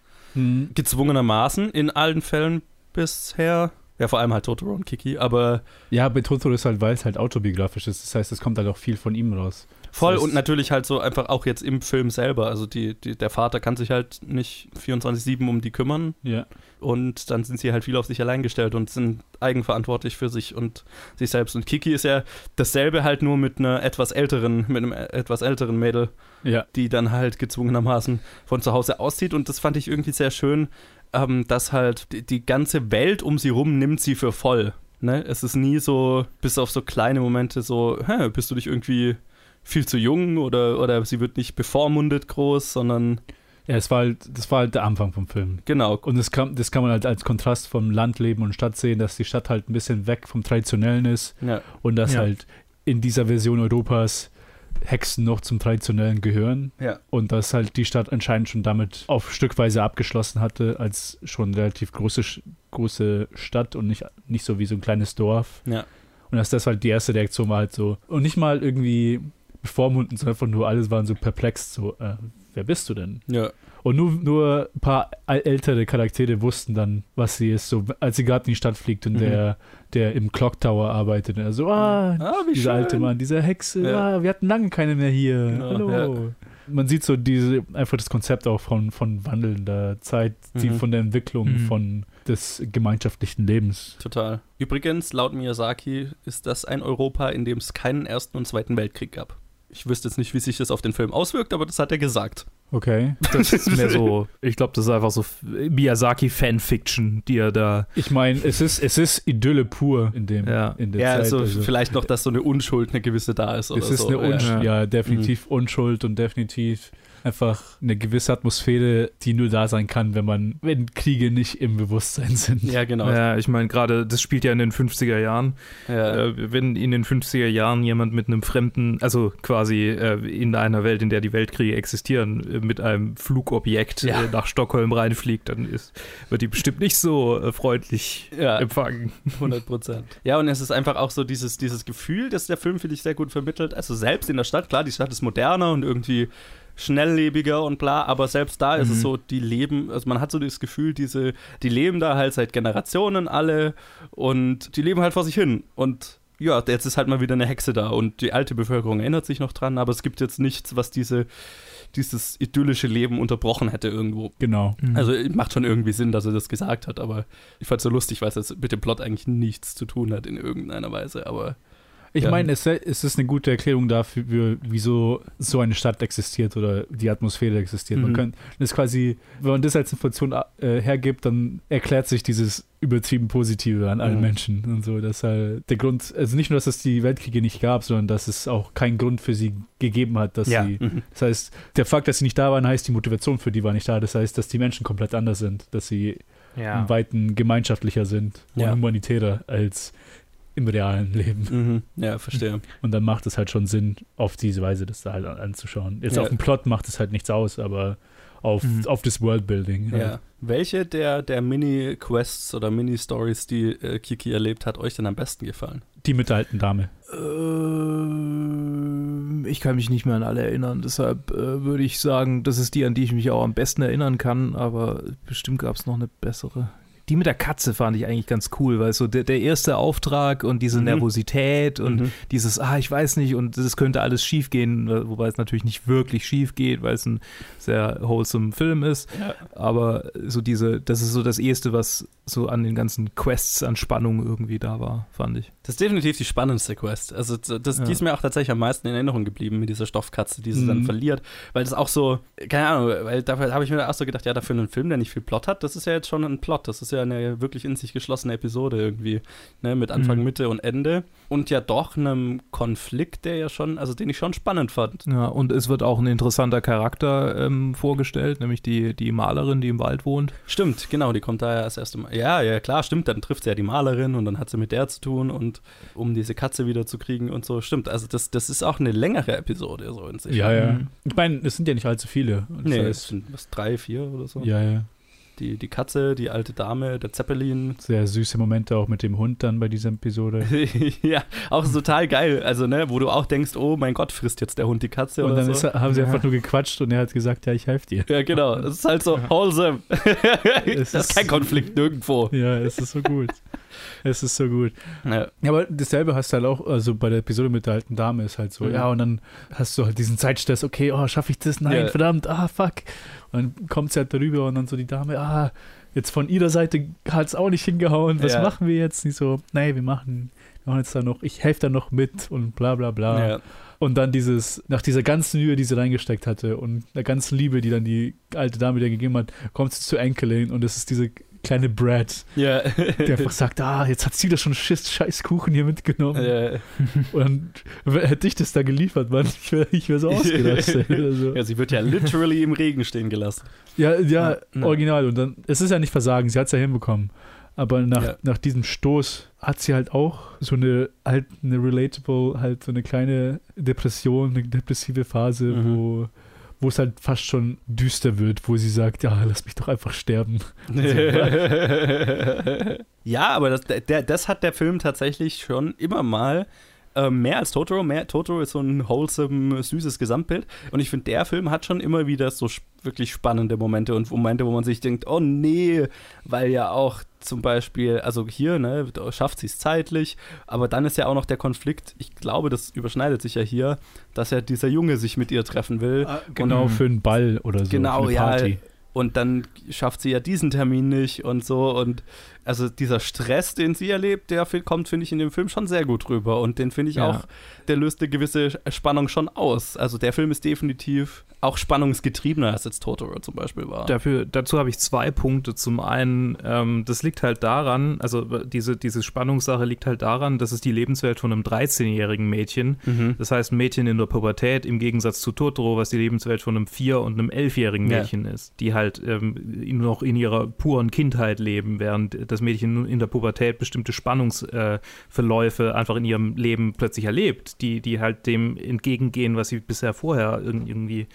Gezwungenermaßen in allen Fällen bisher. Ja, vor allem halt Totoro und Kiki, aber Ja, bei Totoro ist halt, weil es halt autobiografisch ist. Das heißt, es kommt halt auch viel von ihm raus. Voll und natürlich halt so einfach auch jetzt im Film selber. Also die, die, der Vater kann sich halt nicht 24-7 um die kümmern Ja. und dann sind sie halt viel auf sich allein gestellt und sind eigenverantwortlich für sich und sich selbst. Und Kiki ist ja dasselbe halt nur mit einer etwas älteren, mit einem etwas älteren Mädel, Ja. die dann halt gezwungenermaßen von zu Hause auszieht. Und das fand ich irgendwie sehr schön, ähm, dass halt die, die ganze Welt um sie rum nimmt sie für voll. Ne? Es ist nie so, bis auf so kleine Momente so, hä, bist du nicht irgendwie viel zu jung oder, oder sie wird nicht bevormundet groß, sondern Ja, es war halt, das war halt der Anfang vom Film. genau, Und das kann, das kann man halt als Kontrast vom Landleben und Stadt sehen, dass die Stadt halt ein bisschen weg vom Traditionellen ist ja, und dass Ja. halt in dieser Version Europas Hexen noch zum Traditionellen gehören ja. und dass halt die Stadt anscheinend schon damit auf Stückweise abgeschlossen hatte, als schon relativ große, große Stadt und nicht, nicht so wie so ein kleines Dorf. Ja. Und dass das halt die erste Reaktion war halt so. Und nicht mal irgendwie bevormundend, sondern einfach nur alles waren so perplex, so, äh, wer bist du denn? Ja, Und nur, nur ein paar äl- ältere Charaktere wussten dann, was sie ist. So, als sie gerade in die Stadt fliegt und Mhm. der, der im Clock Tower arbeitet, und er so, ah, ah, wie dieser alte Mann, diese Hexe, Ja. ah, wir hatten lange keine mehr hier. Genau, Hallo. Man sieht so diese, einfach das Konzept auch von, von wandelnder Zeit, die Mhm. von der Entwicklung Mhm. von des gemeinschaftlichen Lebens. Total. Übrigens, laut Miyazaki ist das ein Europa, in dem es keinen Ersten und Zweiten Weltkrieg gab. Ich wüsste jetzt nicht, wie sich das auf den Film auswirkt, aber das hat er gesagt. Okay. Das ist mehr so, ich glaube, das ist einfach so Miyazaki-Fanfiction, die er da. Ich meine, es ist, es ist Idylle pur in dem Ja. in der Ja, Zeit. also, vielleicht noch, dass so eine Unschuld, eine gewisse da ist oder es ist so. eine Unschuld, ja. ja, definitiv Unschuld und definitiv einfach eine gewisse Atmosphäre, die nur da sein kann, wenn man, wenn Kriege nicht im Bewusstsein sind. Ja, genau. Ja, ich meine, gerade das spielt ja in den 50er Jahren. Ja. Äh, wenn in den 50er Jahren jemand mit einem fremden, also quasi äh, in einer Welt, in der die Weltkriege existieren, äh, mit einem Flugobjekt Ja. äh, nach Stockholm reinfliegt, dann ist, wird die bestimmt nicht so äh, freundlich Ja. empfangen. 100 Prozent. Ja, und es ist einfach auch so dieses, dieses Gefühl, das der Film, finde ich, sehr gut vermittelt. Also selbst in der Stadt, klar, die Stadt ist moderner und irgendwie schnelllebiger und bla, aber selbst da ist es Mhm. so, die leben, also man hat so das Gefühl, diese, die leben da halt seit Generationen alle und die leben halt vor sich hin und ja, jetzt ist halt mal wieder eine Hexe da und die alte Bevölkerung erinnert sich noch dran, aber es gibt jetzt nichts, was diese, dieses idyllische Leben unterbrochen hätte irgendwo. Genau. Also macht schon irgendwie Sinn, dass er das gesagt hat, aber ich fand es so lustig, weil es mit dem Plot eigentlich nichts zu tun hat in irgendeiner Weise, aber Ich Ja. meine, es, es ist eine gute Erklärung dafür, wieso so eine Stadt existiert oder die Atmosphäre existiert. Man Mhm. kann das quasi, wenn man das als Information äh, hergibt, dann erklärt sich dieses übertrieben Positive an allen Mhm. Menschen und so. dass halt der Grund, also nicht nur, dass es die Weltkriege nicht gab, sondern dass es auch keinen Grund für sie gegeben hat, dass Ja. sie. mhm. Das heißt, der Fakt, dass sie nicht da waren, heißt, die Motivation für die war nicht da. Das heißt, dass die Menschen komplett anders sind, dass sie Ja. im Weiten gemeinschaftlicher sind und humanitärer als im realen Leben. Mhm. ja, verstehe. Und dann macht es halt schon Sinn, auf diese Weise das da halt an- anzuschauen. Jetzt Ja. auf dem Plot macht es halt nichts aus, aber auf, Mhm. auf das Worldbuilding. Ja. Welche der, der Mini-Quests oder Mini-Stories, die äh, Kiki erlebt hat, euch denn am besten gefallen? Die mit der alten Dame. Ähm, ich kann mich nicht mehr an alle erinnern, deshalb äh, würde ich sagen, das ist die, an die ich mich auch am besten erinnern kann, aber bestimmt gab es noch eine bessere. Die mit der Katze fand ich eigentlich ganz cool, weil so der, der erste Auftrag und diese Mhm. Nervosität und Mhm. dieses, ah, ich weiß nicht, und es könnte alles schief gehen, wobei es natürlich nicht wirklich schief geht, weil es ein sehr wholesome Film ist. Ja. Aber so diese, das ist so das Erste, was so an den ganzen Quests an Spannung irgendwie da war, fand ich. Das ist definitiv die spannendste Quest. Also das, Ja. die ist mir auch tatsächlich am meisten in Erinnerung geblieben mit dieser Stoffkatze, die sie Mhm. dann verliert. Weil das auch so, keine Ahnung, weil dafür habe ich mir auch so gedacht, ja, dafür einen Film, der nicht viel Plot hat, das ist ja jetzt schon ein Plot. Das ist ja eine wirklich in sich geschlossene Episode irgendwie, ne, mit Anfang, Mhm. Mitte und Ende. Und ja doch einem Konflikt, der ja schon, also den ich schon spannend fand. Ja, und es wird auch ein interessanter Charakter ähm, vorgestellt, nämlich die, die Malerin, die im Wald wohnt. Stimmt, genau, die kommt da ja das erste Mal. Ja, ja, klar, stimmt, dann trifft sie ja die Malerin und dann hat sie mit der zu tun und um diese Katze wieder zu kriegen und so. Stimmt, also das, das ist auch eine längere Episode so in sich. Ja, ja. Mhm. Ich meine, es sind ja nicht allzu viele. Das Nee, es heißt, sind was, drei, vier oder so. ja, ja. Die, die Katze, die alte Dame, der Zeppelin. Sehr süße Momente auch mit dem Hund dann bei dieser Episode. ja, auch total geil. Also, ne, wo du auch denkst, oh mein Gott, frisst jetzt der Hund die Katze Und oder dann so. ist, haben sie Ja. einfach nur gequatscht und er hat gesagt, ja, ich helfe dir. ja, genau. Es ist halt so wholesome. Es das ist kein Konflikt nirgendwo. Ja, es ist so gut. es ist so gut. Ja. Ja, aber dasselbe hast du halt auch, also bei der Episode mit der alten Dame ist halt so, Mhm. ja, und dann hast du halt diesen Zeitstress, okay, oh, schaffe ich das? Nein, Ja. verdammt, ah, fuck. Und dann kommt sie halt darüber und dann so die Dame, ah, jetzt von ihrer Seite hat es auch nicht hingehauen, was Ja. machen wir jetzt? Nicht so, nee, wir machen, wir machen jetzt da noch, ich helfe da noch mit und bla bla bla. Ja. Und dann dieses, nach dieser ganzen Mühe, die sie reingesteckt hatte und der ganzen Liebe, die dann die alte Dame dir gegeben hat, kommt sie zu Enkelin und es ist diese kleine Brad, Ja. die einfach sagt, ah, jetzt hat sie das schon Schiss, scheiß Kuchen hier mitgenommen. ja. Und hätte ich das da geliefert, Mann, ich wäre wär so ausgerastet. Also. ja, sie wird ja literally im Regen stehen gelassen. Ja, ja, Ja. original. Und dann, es ist ja nicht Versagen, sie hat es ja hinbekommen. Aber nach, Ja. nach diesem Stoß hat sie halt auch so eine, halt eine relatable, halt so eine kleine Depression, eine depressive Phase, Mhm. wo, wo es halt fast schon düster wird, wo sie sagt, ja, lass mich doch einfach sterben. ja, aber das, der, das hat der Film tatsächlich schon immer mal ähm, mehr als Totoro. Mehr, Totoro ist so ein wholesome, süßes Gesamtbild. Und ich finde, der Film hat schon immer wieder so wirklich spannende Momente und Momente, wo man sich denkt, oh nee, weil ja auch zum Beispiel, also hier, ne, schafft sie es zeitlich, aber dann ist ja auch noch der Konflikt, ich glaube, das überschneidet sich ja hier, dass ja dieser Junge sich mit ihr treffen will. Genau, Und- für einen Ball oder so. Genau, ja. Und dann schafft sie ja diesen Termin nicht und so. Und also dieser Stress, den sie erlebt, der kommt, finde ich, in dem Film schon sehr gut rüber. Und den finde ich Ja. auch, der löst eine gewisse Spannung schon aus. Also der Film ist definitiv auch spannungsgetriebener als jetzt Totoro zum Beispiel war. Dafür, dazu habe ich zwei Punkte. Zum einen, ähm, das liegt halt daran, also diese, diese Spannungssache liegt halt daran, dass es die Lebenswelt von einem 13-jährigen Mädchen, Mhm. das heißt ein Mädchen in der Pubertät, im Gegensatz zu Totoro, was die Lebenswelt von einem 4- und einem 11-jährigen Ja. Mädchen ist, die halt ähm, noch in ihrer puren Kindheit leben, während das Mädchen in der Pubertät bestimmte Spannungsverläufe Verläufe einfach in ihrem Leben plötzlich erlebt, die, die halt dem entgegengehen, was sie bisher vorher irg- irgendwie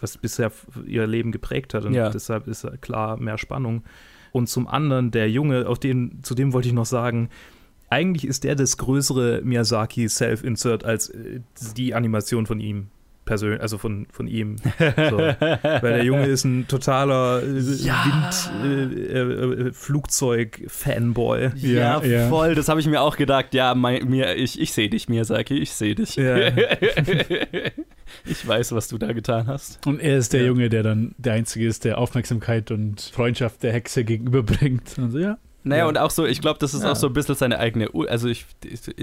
was bisher ihr Leben geprägt hat. Und Ja. deshalb ist klar mehr Spannung. Und zum anderen, der Junge, auf den, zu dem wollte ich noch sagen, eigentlich ist der das größere Miyazaki Self-Insert als äh, die Animation von ihm persönlich, also von, von ihm. So. Weil der Junge ist ein totaler äh, Ja. Wind, äh, äh, äh, Flugzeug-Fanboy. Ja, Ja, ja. voll, das habe ich mir auch gedacht. Ja, mein, mir, ich, ich sehe dich, Miyazaki, ich sehe dich. Ja. ich weiß, was du da getan hast. Und er ist der Ja. Junge, der dann der Einzige ist, der Aufmerksamkeit und Freundschaft der Hexe gegenüberbringt. Und so, ja. Naja, Ja. und auch so, ich glaube, das ist Ja. auch so ein bisschen seine eigene, also ich,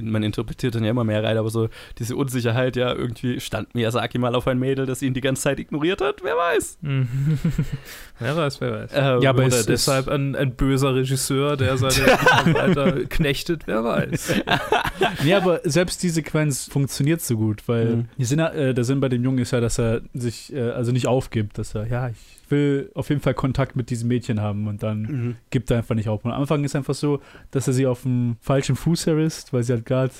man interpretiert dann ja immer mehr rein, aber so diese Unsicherheit, ja, irgendwie stand Miyazaki mal auf ein Mädel, das ihn die ganze Zeit ignoriert hat, wer weiß. wer weiß, wer weiß. Ähm, Ja, aber ist- deshalb ein, ein böser Regisseur, der seine Mitarbeiter knechtet, wer weiß. Nee, aber selbst die Sequenz funktioniert so gut, weil Mhm. Sinn, äh, der Sinn bei dem Jungen ist ja, dass er sich äh, also nicht aufgibt, dass er, ja, ich will auf jeden Fall Kontakt mit diesem Mädchen haben und dann Mhm. gibt er einfach nicht auf. Und am Anfang ist einfach so, dass er sie auf dem falschen Fuß erwisst, weil sie halt gerade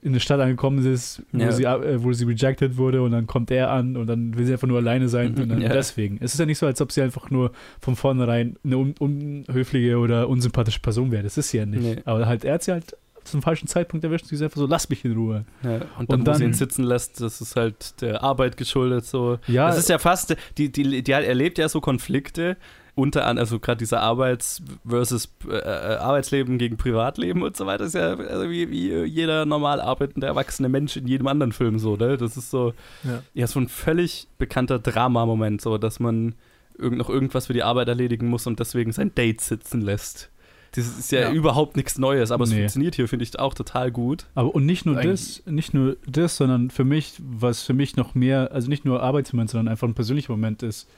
in eine Stadt angekommen ist, wo, Ja. sie, äh, wo sie rejected wurde und dann kommt er an und dann will sie einfach nur alleine sein und dann Ja. deswegen. Es ist ja nicht so, als ob sie einfach nur von vornherein eine un unhöfliche oder unsympathische Person wäre. Das ist sie ja nicht. Nee. Aber halt, er hat sie halt zum falschen Zeitpunkt erwischt und sie ist einfach so, lass mich in Ruhe. Ja, und dann, Und wo sie dann- ihn sitzen lässt, das ist halt der Arbeit geschuldet, so. Ja, Das ist ja fast, die, die, die erlebt ja so Konflikte unter an, also gerade dieser Arbeits- versus äh, äh, Arbeitsleben gegen Privatleben und so weiter, ist ja also wie, wie jeder normal arbeitende erwachsene Mensch in jedem anderen Film so, ne? Das ist so, Ja. ja, so ein völlig bekannter Drama-Moment, so, dass man irgend, noch irgendwas für die Arbeit erledigen muss und deswegen sein Date sitzen lässt. Das ist ja, Ja. überhaupt nichts Neues, aber es Nee. funktioniert hier, finde ich, auch total gut. Aber und nicht nur Eigentlich- das, nicht nur das, sondern für mich, was für mich noch mehr, also nicht nur Arbeitsmoment, sondern einfach ein persönlicher Moment ist,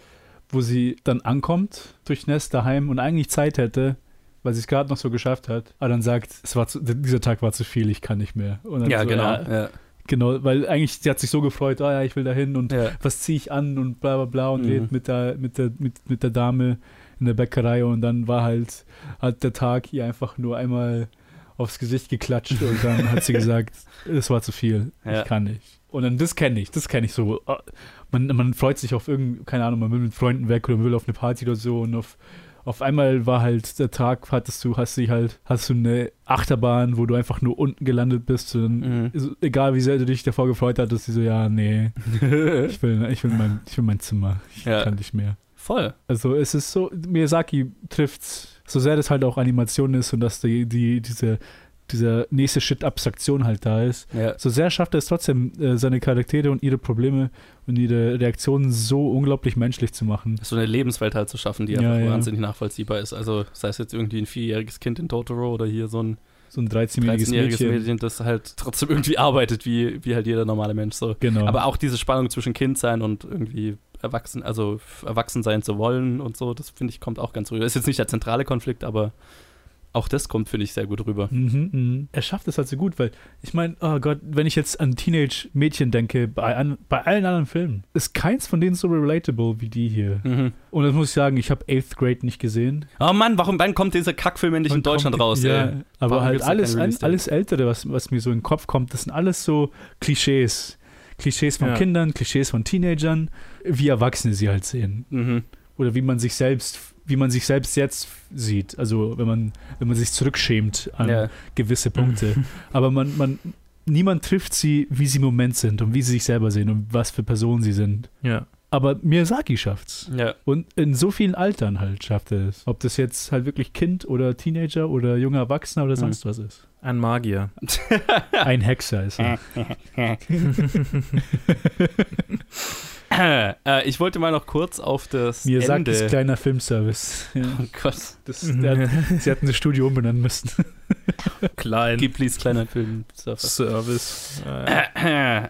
wo sie dann ankommt durch Nest daheim und eigentlich Zeit hätte, weil sie es gerade noch so geschafft hat, aber dann sagt, es war zu, dieser Tag war zu viel, ich kann nicht mehr. Und dann Ja, so, genau. Ja, Ja. genau, weil eigentlich sie hat sich so gefreut, ah ja, ich will dahin und Ja. was ziehe ich an und bla bla bla und Mhm. redet mit der, mit, der, mit, mit der Dame in der Bäckerei und dann war halt, hat der Tag ihr einfach nur einmal aufs Gesicht geklatscht und dann hat sie gesagt, es war zu viel, Ja. ich kann nicht. Und dann, das kenne ich, das kenne ich so. Man, man freut sich auf irgendein, keine Ahnung, man will mit Freunden weg oder man will auf eine Party oder so und auf, auf einmal war halt der Tag, hattest du, hast du halt, hast du eine Achterbahn, wo du einfach nur unten gelandet bist und Mhm. ist- egal wie sehr du dich davor gefreut hattest, sie so, ja, nee, ich will, ich will, mein, ich will mein Zimmer. Ich Ja. kann nicht mehr. Voll. Also es ist so, Miyazaki trifft, so sehr das halt auch Animation ist und dass die, die, diese, dieser nächste Shit Abstraktion halt da ist, Ja. so sehr schafft er es trotzdem, äh, seine Charaktere und ihre Probleme und ihre Reaktionen so unglaublich menschlich zu machen. so eine Lebenswelt halt zu schaffen, die Ja, einfach ja. wahnsinnig nachvollziehbar ist. Also sei es jetzt irgendwie ein vierjähriges Kind in Totoro oder hier so ein So ein 13-jähriges 13-jähriges Mädchen. Mädchen. das halt trotzdem irgendwie arbeitet, wie, wie halt jeder normale Mensch so. Genau. Aber auch diese Spannung zwischen Kind sein und irgendwie erwachsen, also erwachsen sein zu wollen und so, das finde ich kommt auch ganz rüber. Ist jetzt nicht der zentrale Konflikt, aber auch das kommt, finde ich, sehr gut rüber. Mhm, mhm. Er schafft es halt so gut, weil ich meine, oh Gott, wenn ich jetzt an Teenage-Mädchen denke, bei, an, bei allen anderen Filmen, ist keins von denen so relatable wie die hier. Mhm. Und das muss ich sagen, ich habe Eighth Grade nicht gesehen. Oh Mann, warum wann kommt dieser Kackfilm endlich in Deutschland kommt- raus? Ja, ey? aber Warum halt alles, alles Ältere, was, was mir so in den Kopf kommt, das sind alles so Klischees. Klischees von Ja. Kindern, Klischees von Teenagern, wie Erwachsene sie halt sehen. Mhm. Oder wie man sich selbst, wie man sich selbst jetzt sieht. Also wenn man, wenn man sich zurückschämt an Ja. gewisse Punkte. Aber man, man, niemand trifft sie, wie sie im Moment sind und wie sie sich selber sehen und was für Personen sie sind. Ja. Aber Miyazaki schafft's. ja. Und in so vielen Altern halt schafft er es. Ob das jetzt halt wirklich Kind oder Teenager oder junger Erwachsener oder sonst was ist. Ein Magier. Ein Hexer ist er. äh, ich wollte mal noch kurz auf das Miyazakis Ende. kleiner Filmservice. Ja. Oh Gott. Das, der, sie hätten das Studio umbenennen müssen. Klein. Ghiblis kleiner Film. Service.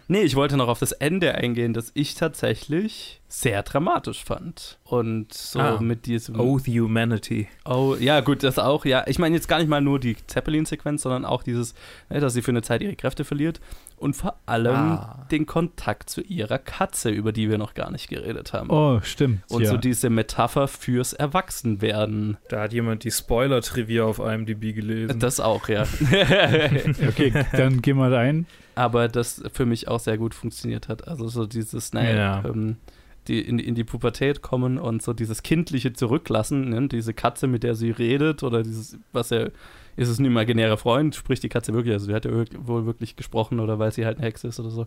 nee, ich wollte noch auf das Ende eingehen, das ich tatsächlich sehr dramatisch fand. Und so Ah. mit diesem. Oh, the Humanity. Oh, ja, gut, das auch, ja. Ich meine jetzt gar nicht mal nur die Zeppelin-Sequenz, sondern auch dieses, ne, dass sie für eine Zeit ihre Kräfte verliert und vor allem Ah. den Kontakt zu ihrer Katze, über die wir noch gar nicht geredet haben. Oh, stimmt. Und ja. so diese Metapher fürs Erwachsenwerden. Da hat jemand die Spoiler-Trivia auf IMDb gelesen. Das auch, ja. okay, dann gehen wir rein. Aber das für mich auch sehr gut funktioniert hat. Also so dieses, naja, Ja. ähm, die in, in die Pubertät kommen und so dieses Kindliche zurücklassen, ne? diese Katze, mit der sie redet oder dieses, was ja, ist es ein imaginärer Freund, spricht die Katze wirklich, also sie hat ja wohl wirklich gesprochen oder weil sie halt eine Hexe ist oder so.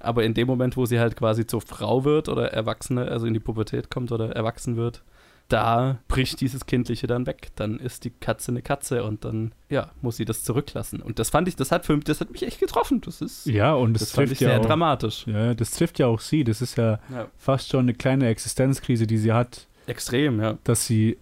Aber in dem Moment, wo sie halt quasi zur Frau wird oder Erwachsene, also in die Pubertät kommt oder erwachsen wird, da bricht dieses Kindliche dann weg. Dann ist die Katze eine Katze und dann, ja, muss sie das zurücklassen. Und das fand ich, das hat für mich, das hat mich echt getroffen. Das ist, Ja, und das das, fand trifft ich sehr ja auch. dramatisch. Ja, das trifft ja auch sie. Das ist ja Ja, fast schon eine kleine Existenzkrise, die sie hat, extrem, ja. dass sie,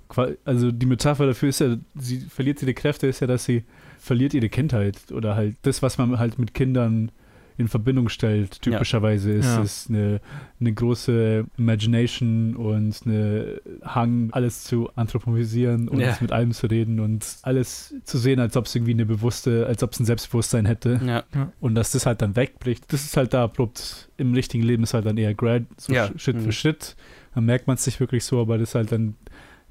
also die Metapher dafür ist ja, sie verliert ihre Kräfte, ist ja, dass sie verliert ihre Kindheit oder halt das, was man halt mit Kindern in Verbindung stellt, typischerweise ist Ja. es eine, eine große Imagination und eine Hang, alles zu anthropomorphisieren und Ja. mit allem zu reden und alles zu sehen, als ob es irgendwie eine bewusste, als ob es ein Selbstbewusstsein hätte. Ja, Und dass das halt dann wegbricht, das ist halt da abrupt. Im richtigen Leben ist halt dann eher grad, so Ja. Sch- Schritt Mhm. Dann merkt man es sich wirklich so, aber das ist halt dann,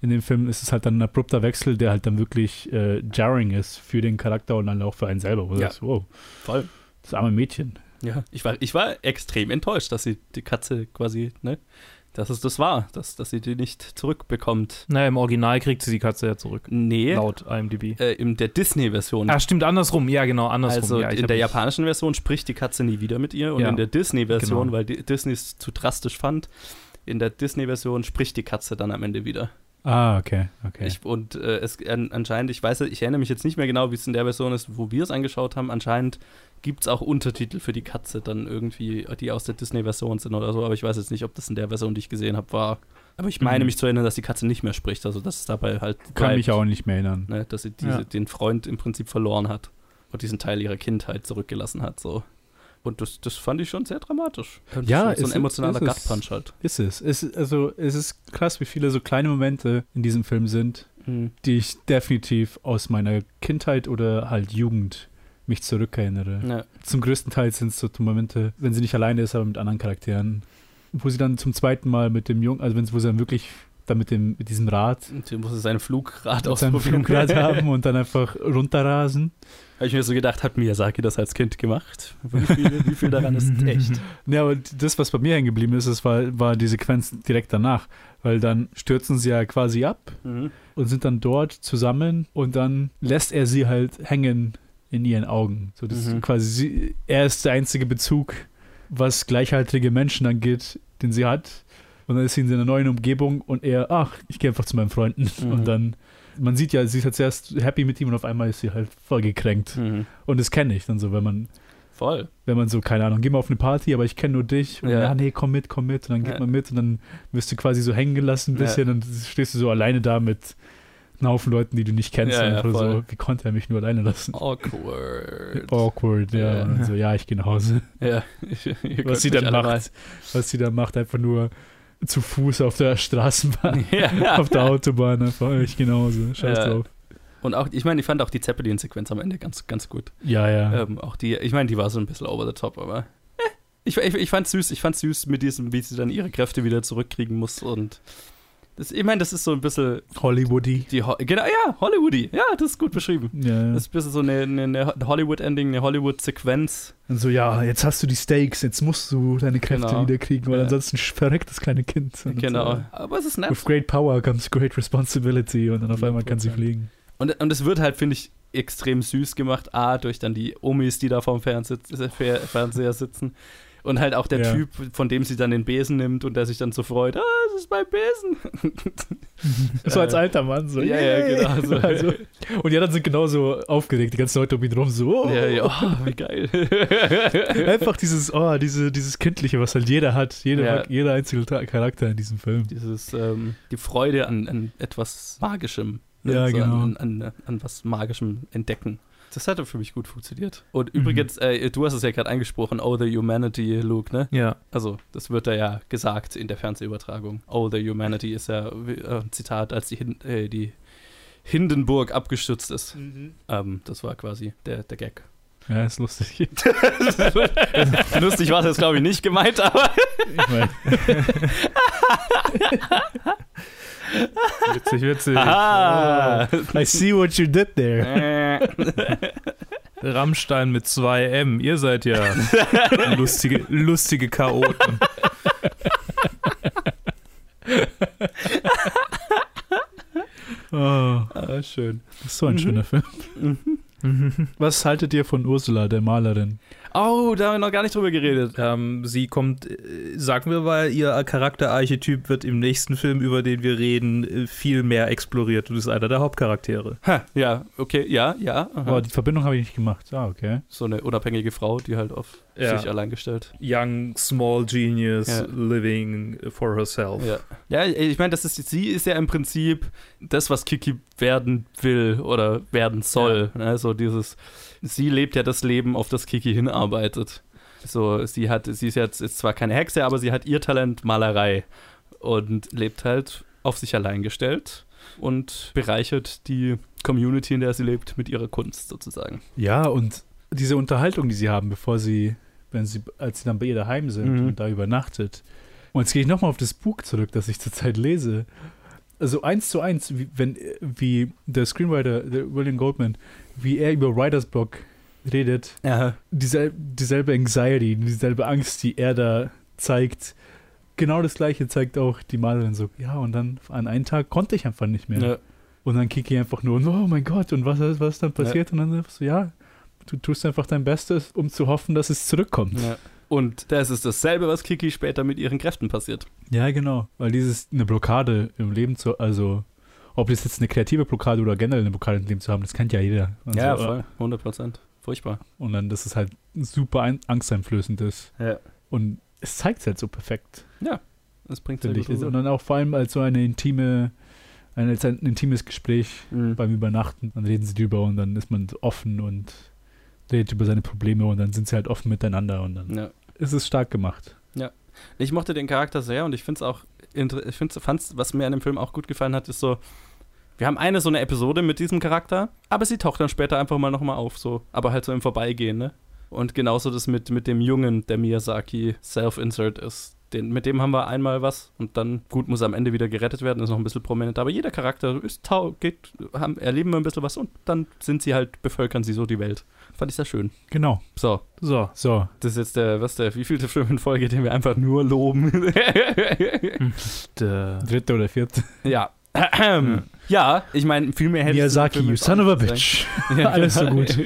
in dem Film ist es halt dann ein abrupter Wechsel, der halt dann wirklich äh, jarring ist für den Charakter und dann auch für einen selber. Wo du Ja. sagst, wow, voll. das arme Mädchen. Ja, ich war, ich war extrem enttäuscht, dass sie die Katze quasi, ne, dass es das war, dass, dass sie die nicht zurückbekommt. naja, im Original kriegt sie die Katze ja zurück. Nee, Laut IMDb. äh, in der Disney-Version. Ah, stimmt, andersrum. Ja, genau, andersrum. Also ja, in der japanischen Version spricht die Katze nie wieder mit ihr und Ja, in der Disney-Version, genau. weil Disney es zu drastisch fand, in der Disney-Version spricht die Katze dann am Ende wieder. Ah, okay, okay. Ich, und äh, es an, anscheinend, ich weiß, ich erinnere mich jetzt nicht mehr genau, wie es in der Version ist, wo wir es angeschaut haben. Anscheinend gibt es auch Untertitel für die Katze dann irgendwie, die aus der Disney-Version sind oder so, aber ich weiß jetzt nicht, ob das in der Version, die ich gesehen habe, war. Aber ich meine Mhm. mich zu erinnern, dass die Katze nicht mehr spricht, also dass es dabei halt Kann bleibt, mich auch nicht mehr erinnern. ne, dass sie diese, Ja. den Freund im Prinzip verloren hat und diesen Teil ihrer Kindheit zurückgelassen hat. So. Und das, das fand ich schon sehr dramatisch. Und Ja, so, ein ist- emotionaler. Gut-Punch halt. Ist es. es ist, also, es ist krass, wie viele so kleine Momente in diesem Film sind, Mhm. die ich definitiv aus meiner Kindheit oder halt Jugend mich zurückerinnere. Ja. Zum größten Teil sind es so Momente, wenn sie nicht alleine ist, aber mit anderen Charakteren, wo sie dann zum zweiten Mal mit dem Jungen, also wenn sie, wo sie dann wirklich dann mit dem mit diesem Rad, Und sie musste sein Flugrad mit seinem. Flugrad haben und dann einfach runterrasen. Habe ich mir so gedacht, hat Miyazaki das als Kind gemacht? Wie viel, wie viel daran ist echt? Ja, aber das, was bei mir hängen geblieben ist, das war, war die Sequenz direkt danach, weil dann stürzen sie ja quasi ab Mhm. und sind dann dort zusammen und dann lässt er sie halt hängen in ihren Augen. So, das Mhm. ist quasi sie, er ist der einzige Bezug, was gleichaltrige Menschen angeht, den sie hat. Und dann ist sie in seiner neuen Umgebung und er, ach, ich gehe einfach zu meinen Freunden. Mhm. Und dann, man sieht ja, sie ist halt zuerst happy mit ihm und auf einmal ist sie halt voll gekränkt. Mhm. Und das kenne ich dann so, wenn man, Voll. wenn man so, keine Ahnung, geh mal auf eine Party, aber ich kenne nur dich. Und Ja. ja. nee, komm mit, komm mit. Und dann geht Ja. man mit und dann wirst du quasi so hängen gelassen ein bisschen und stehst du so alleine da mit einem Haufen Leuten, die du nicht kennst. Ja, ja, so, wie konnte er mich nur alleine lassen? Awkward. Awkward, ja. Ja. Und dann so, ja, ich gehe nach Hause. Ja. Könnt Was sie dann macht, was sie dann macht, einfach nur zu Fuß auf der Straßenbahn, Ja. auf der Autobahn, einfach, ich gehe nach Hause, scheiß Ja. drauf. Und auch, ich meine, ich fand auch die Zeppelin-Sequenz am Ende ganz, ganz gut. Ja, ja. Ähm, auch die, ich meine, die war so ein bisschen over the top, aber eh, ich, ich, ich fand's süß. Ich fand's süß mit diesem, wie sie dann ihre Kräfte wieder zurückkriegen muss und das, ich meine, das ist so ein bisschen Hollywoody. die, Ho genau, ja, Hollywoody. Ja, das ist gut beschrieben. Ja. Das ist ein bisschen so eine, eine, eine Hollywood-Ending, eine Hollywood-Sequenz. Und so, ja, jetzt hast du die Stakes, jetzt musst du deine Kräfte Genau. wiederkriegen, weil Ja. ansonsten verreckt das kleine Kind. Genau. So. Aber es ist nett. With great power comes great responsibility und dann auf einmal kann sie 100%. fliegen. Und, und es wird halt, finde ich, extrem süß gemacht. A, durch dann die Omis, die da vorm Fernseh, Fer- Fernseher sitzen. Und halt auch der Ja. Typ, von dem sie dann den Besen nimmt und der sich dann so freut, ah, es ist mein Besen. So als alter Mann. So. Ja, ja, genau, so. Also, und die anderen sind genauso aufgeregt, die ganzen Leute um ihn rum. So, oh. Ja, ja, oh, wie geil. Einfach dieses, oh, diese, dieses Kindliche, was halt jeder hat. Jeder, Ja. jeder einzelne Charakter in diesem Film. Dieses, ähm, die Freude an, an etwas Magischem. ne? Ja, so genau. An, an, an was Magischem entdecken. Das hat für mich gut funktioniert. Und Mhm. übrigens, äh, du hast es ja gerade angesprochen, Oh the Humanity, Luke, ne? Ja. Also, das wird da ja gesagt in der Fernsehübertragung. Oh the Humanity ist ja äh, ein Zitat, als die, Hin äh, die Hindenburg abgestürzt ist. Ähm, das war quasi der, der Gag. Ja, ist lustig. Lustig war das, glaube ich, nicht gemeint, aber Ich mein, Witzig, witzig. Aha! I see what you did there. Rammstein mit 2 M. Ihr seid ja lustige, lustige Chaoten. Oh, ah, schön. das ist so ein Mhm. schöner Film. Was haltet ihr von Ursula, der Malerin? Oh, da haben wir noch gar nicht drüber geredet. Ähm, sie kommt, äh, sagen wir mal, ihr Charakterarchetyp wird im nächsten Film, über den wir reden, äh, viel mehr exploriert und ist einer der Hauptcharaktere. Ha, ja, okay, ja, ja. aha. Aber die Verbindung habe ich nicht gemacht. Ah, okay. So eine unabhängige Frau, die halt auf Ja. sich allein gestellt. Young, small genius, Ja. living for herself. Ja, ja ich meine, das ist, sie ist ja im Prinzip das, was Kiki werden will oder werden soll. Ne? So dieses, sie lebt ja das Leben, auf das Kiki hinarbeitet. So, sie hat, sie ist jetzt ist zwar keine Hexe, aber sie hat ihr Talent Malerei und lebt halt auf sich allein gestellt und bereichert die Community, in der sie lebt, mit ihrer Kunst sozusagen. Ja, und diese Unterhaltung, die sie haben, bevor sie, wenn sie, als sie dann bei ihr daheim sind Mhm. und da übernachtet. Und jetzt gehe ich nochmal auf das Buch zurück, das ich zurzeit lese. Also eins zu eins, wie, wenn, wie der Screenwriter, der William Goldman, wie er über Writers Block redet, Ja, diesel, dieselbe Anxiety, dieselbe Angst, die er da zeigt. Genau das gleiche zeigt auch die Malerin so. Ja, und dann an einem Tag konnte ich einfach nicht mehr. ja. Und dann Kiki einfach nur, oh mein Gott, und was ist, was ist dann passiert? Und dann so, ja, du tust einfach dein Bestes, um zu hoffen, dass es zurückkommt. ja. Und das ist dasselbe, was Kiki später mit ihren Kräften passiert. Ja, genau. Weil dieses, eine Blockade im Leben zu, also, ob das jetzt eine kreative Blockade oder generell eine Blockade im Leben zu haben, das kennt ja jeder. Also, ja, voll, 100 Prozent. Furchtbar. Und dann, dass es halt super ein, angsteinflößend ist. Ja. Und es zeigt es halt so perfekt, Das bringt ich. gut Und dann auch vor allem als so eine intime, ein, als ein intimes Gespräch Mhm. beim Übernachten. Dann reden sie drüber und dann ist man offen und redet über seine Probleme und dann sind sie halt offen miteinander und dann Ja. Ist es stark gemacht. Ich mochte den Charakter sehr und ich finde es auch, ich find's, fand's, was mir an dem Film auch gut gefallen hat, ist so, wir haben eine so eine Episode mit diesem Charakter, aber sie taucht dann später einfach mal nochmal auf, so, aber halt so im Vorbeigehen, ne? Und genauso das mit, mit dem Jungen, der Miyazaki Self-Insert ist. Den, mit dem haben wir einmal was und dann, gut, muss am Ende wieder gerettet werden, ist noch ein bisschen prominent, aber jeder Charakter ist tau geht, haben, erleben wir ein bisschen was und dann sind sie halt, bevölkern sie so die Welt. Fand ich sehr schön. Genau. So, So. So, das ist jetzt der, was der, wie vielte Film in Folge, den wir einfach nur loben. Der, dritte oder vierte. ja. ja, ich meine, viel mehr hätte Miyazaki, you son of a bitch. Alles so gut.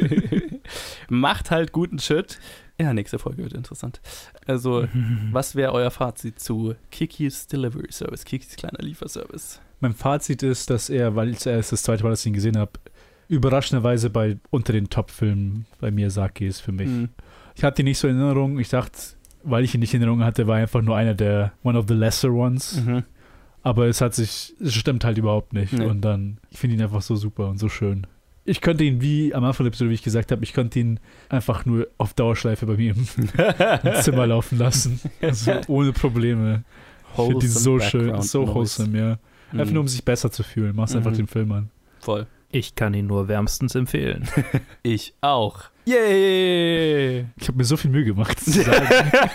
Macht halt guten Shit. Ja, nächste Folge wird interessant. Also, was wäre euer Fazit zu Kikis Delivery Service, Kikis kleiner Lieferservice? Mein Fazit ist, dass er, weil es erst das zweite Mal, dass ich ihn gesehen habe, überraschenderweise bei unter den Top-Filmen bei Miyazaki ist für mich. Hm. Ich hatte ihn nicht so in Erinnerung. Ich dachte, weil ich ihn nicht in Erinnerung hatte, war er einfach nur einer der one of the lesser ones. Mhm. Aber es hat sich, es stimmt halt überhaupt nicht. Nee. Und dann, ich finde ihn einfach so super und so schön. Ich könnte ihn, wie am Anfang der Episode, wie ich gesagt habe, ich könnte ihn einfach nur auf Dauerschleife bei mir im, im Zimmer laufen lassen. Also ohne Probleme. Ich finde ihn so schön, so Noise. wholesome, ja. Einfach Mhm. nur, um sich besser zu fühlen. Machst einfach Mhm. den Film an. Voll. ich kann ihn nur wärmstens empfehlen. Ich auch. Yay! Ich habe mir so viel Mühe gemacht. zu sagen.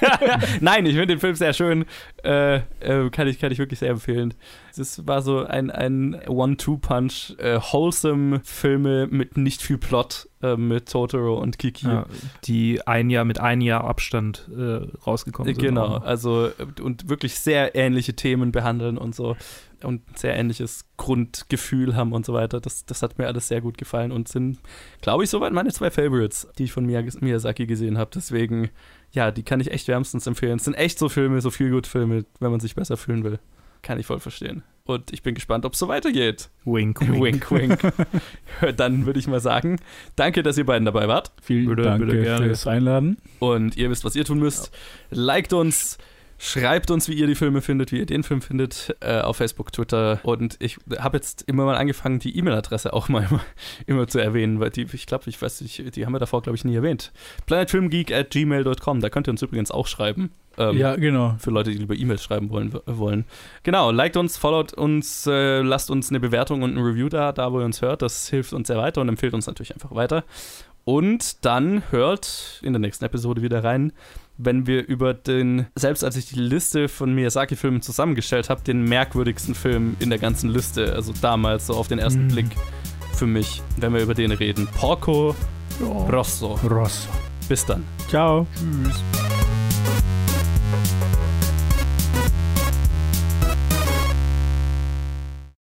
Nein, ich finde den Film sehr schön. Äh, äh, kann, ich, kann ich wirklich sehr empfehlen. Es war so ein, ein One-Two-Punch, äh, wholesome Filme mit nicht viel Plot äh, mit Totoro und Kiki. Ja, die ein Jahr mit ein Jahr Abstand äh, rausgekommen sind. Genau, also und wirklich sehr ähnliche Themen behandeln und so und ein sehr ähnliches Grundgefühl haben und so weiter. Das, das hat mir alles sehr gut gefallen und sind, glaube ich, soweit meine zwei Favorites, die ich von Miyazaki gesehen habe. Deswegen, ja, die kann ich echt wärmstens empfehlen. Es sind echt so Filme, so viel gut Filme, wenn man sich besser fühlen will. Kann ich voll verstehen. Und ich bin gespannt, ob es so weitergeht. Wink, wink. wink, wink. Dann würde ich mal sagen, danke, dass ihr beiden dabei wart. Vielen Dank fürs Einladen. Und ihr wisst, was ihr tun müsst. Ja. Liked uns, Schreibt uns, wie ihr die Filme findet, wie ihr den Film findet, äh, auf Facebook, Twitter. Und ich habe jetzt immer mal angefangen, die E-Mail-Adresse auch mal immer, immer, zu erwähnen, weil die, ich glaube, ich weiß nicht, die haben wir davor, glaube ich, nie erwähnt. planetfilmgeek at gmail.com, da könnt ihr uns übrigens auch schreiben. Ähm, ja, genau. Für Leute, die lieber E-Mails schreiben wollen, wollen. Genau, liked uns, followt uns, äh, lasst uns eine Bewertung und ein Review da, da wo ihr uns hört. Das hilft uns sehr weiter und empfiehlt uns natürlich einfach weiter. Und dann hört in der nächsten Episode wieder rein, wenn wir über den, selbst als ich die Liste von Miyazaki-Filmen zusammengestellt habe, den merkwürdigsten Film in der ganzen Liste, also damals so auf den ersten mm. Blick für mich, wenn wir über den reden. Porco oh. Rosso. Rosso. Bis dann. Ciao. Tschüss.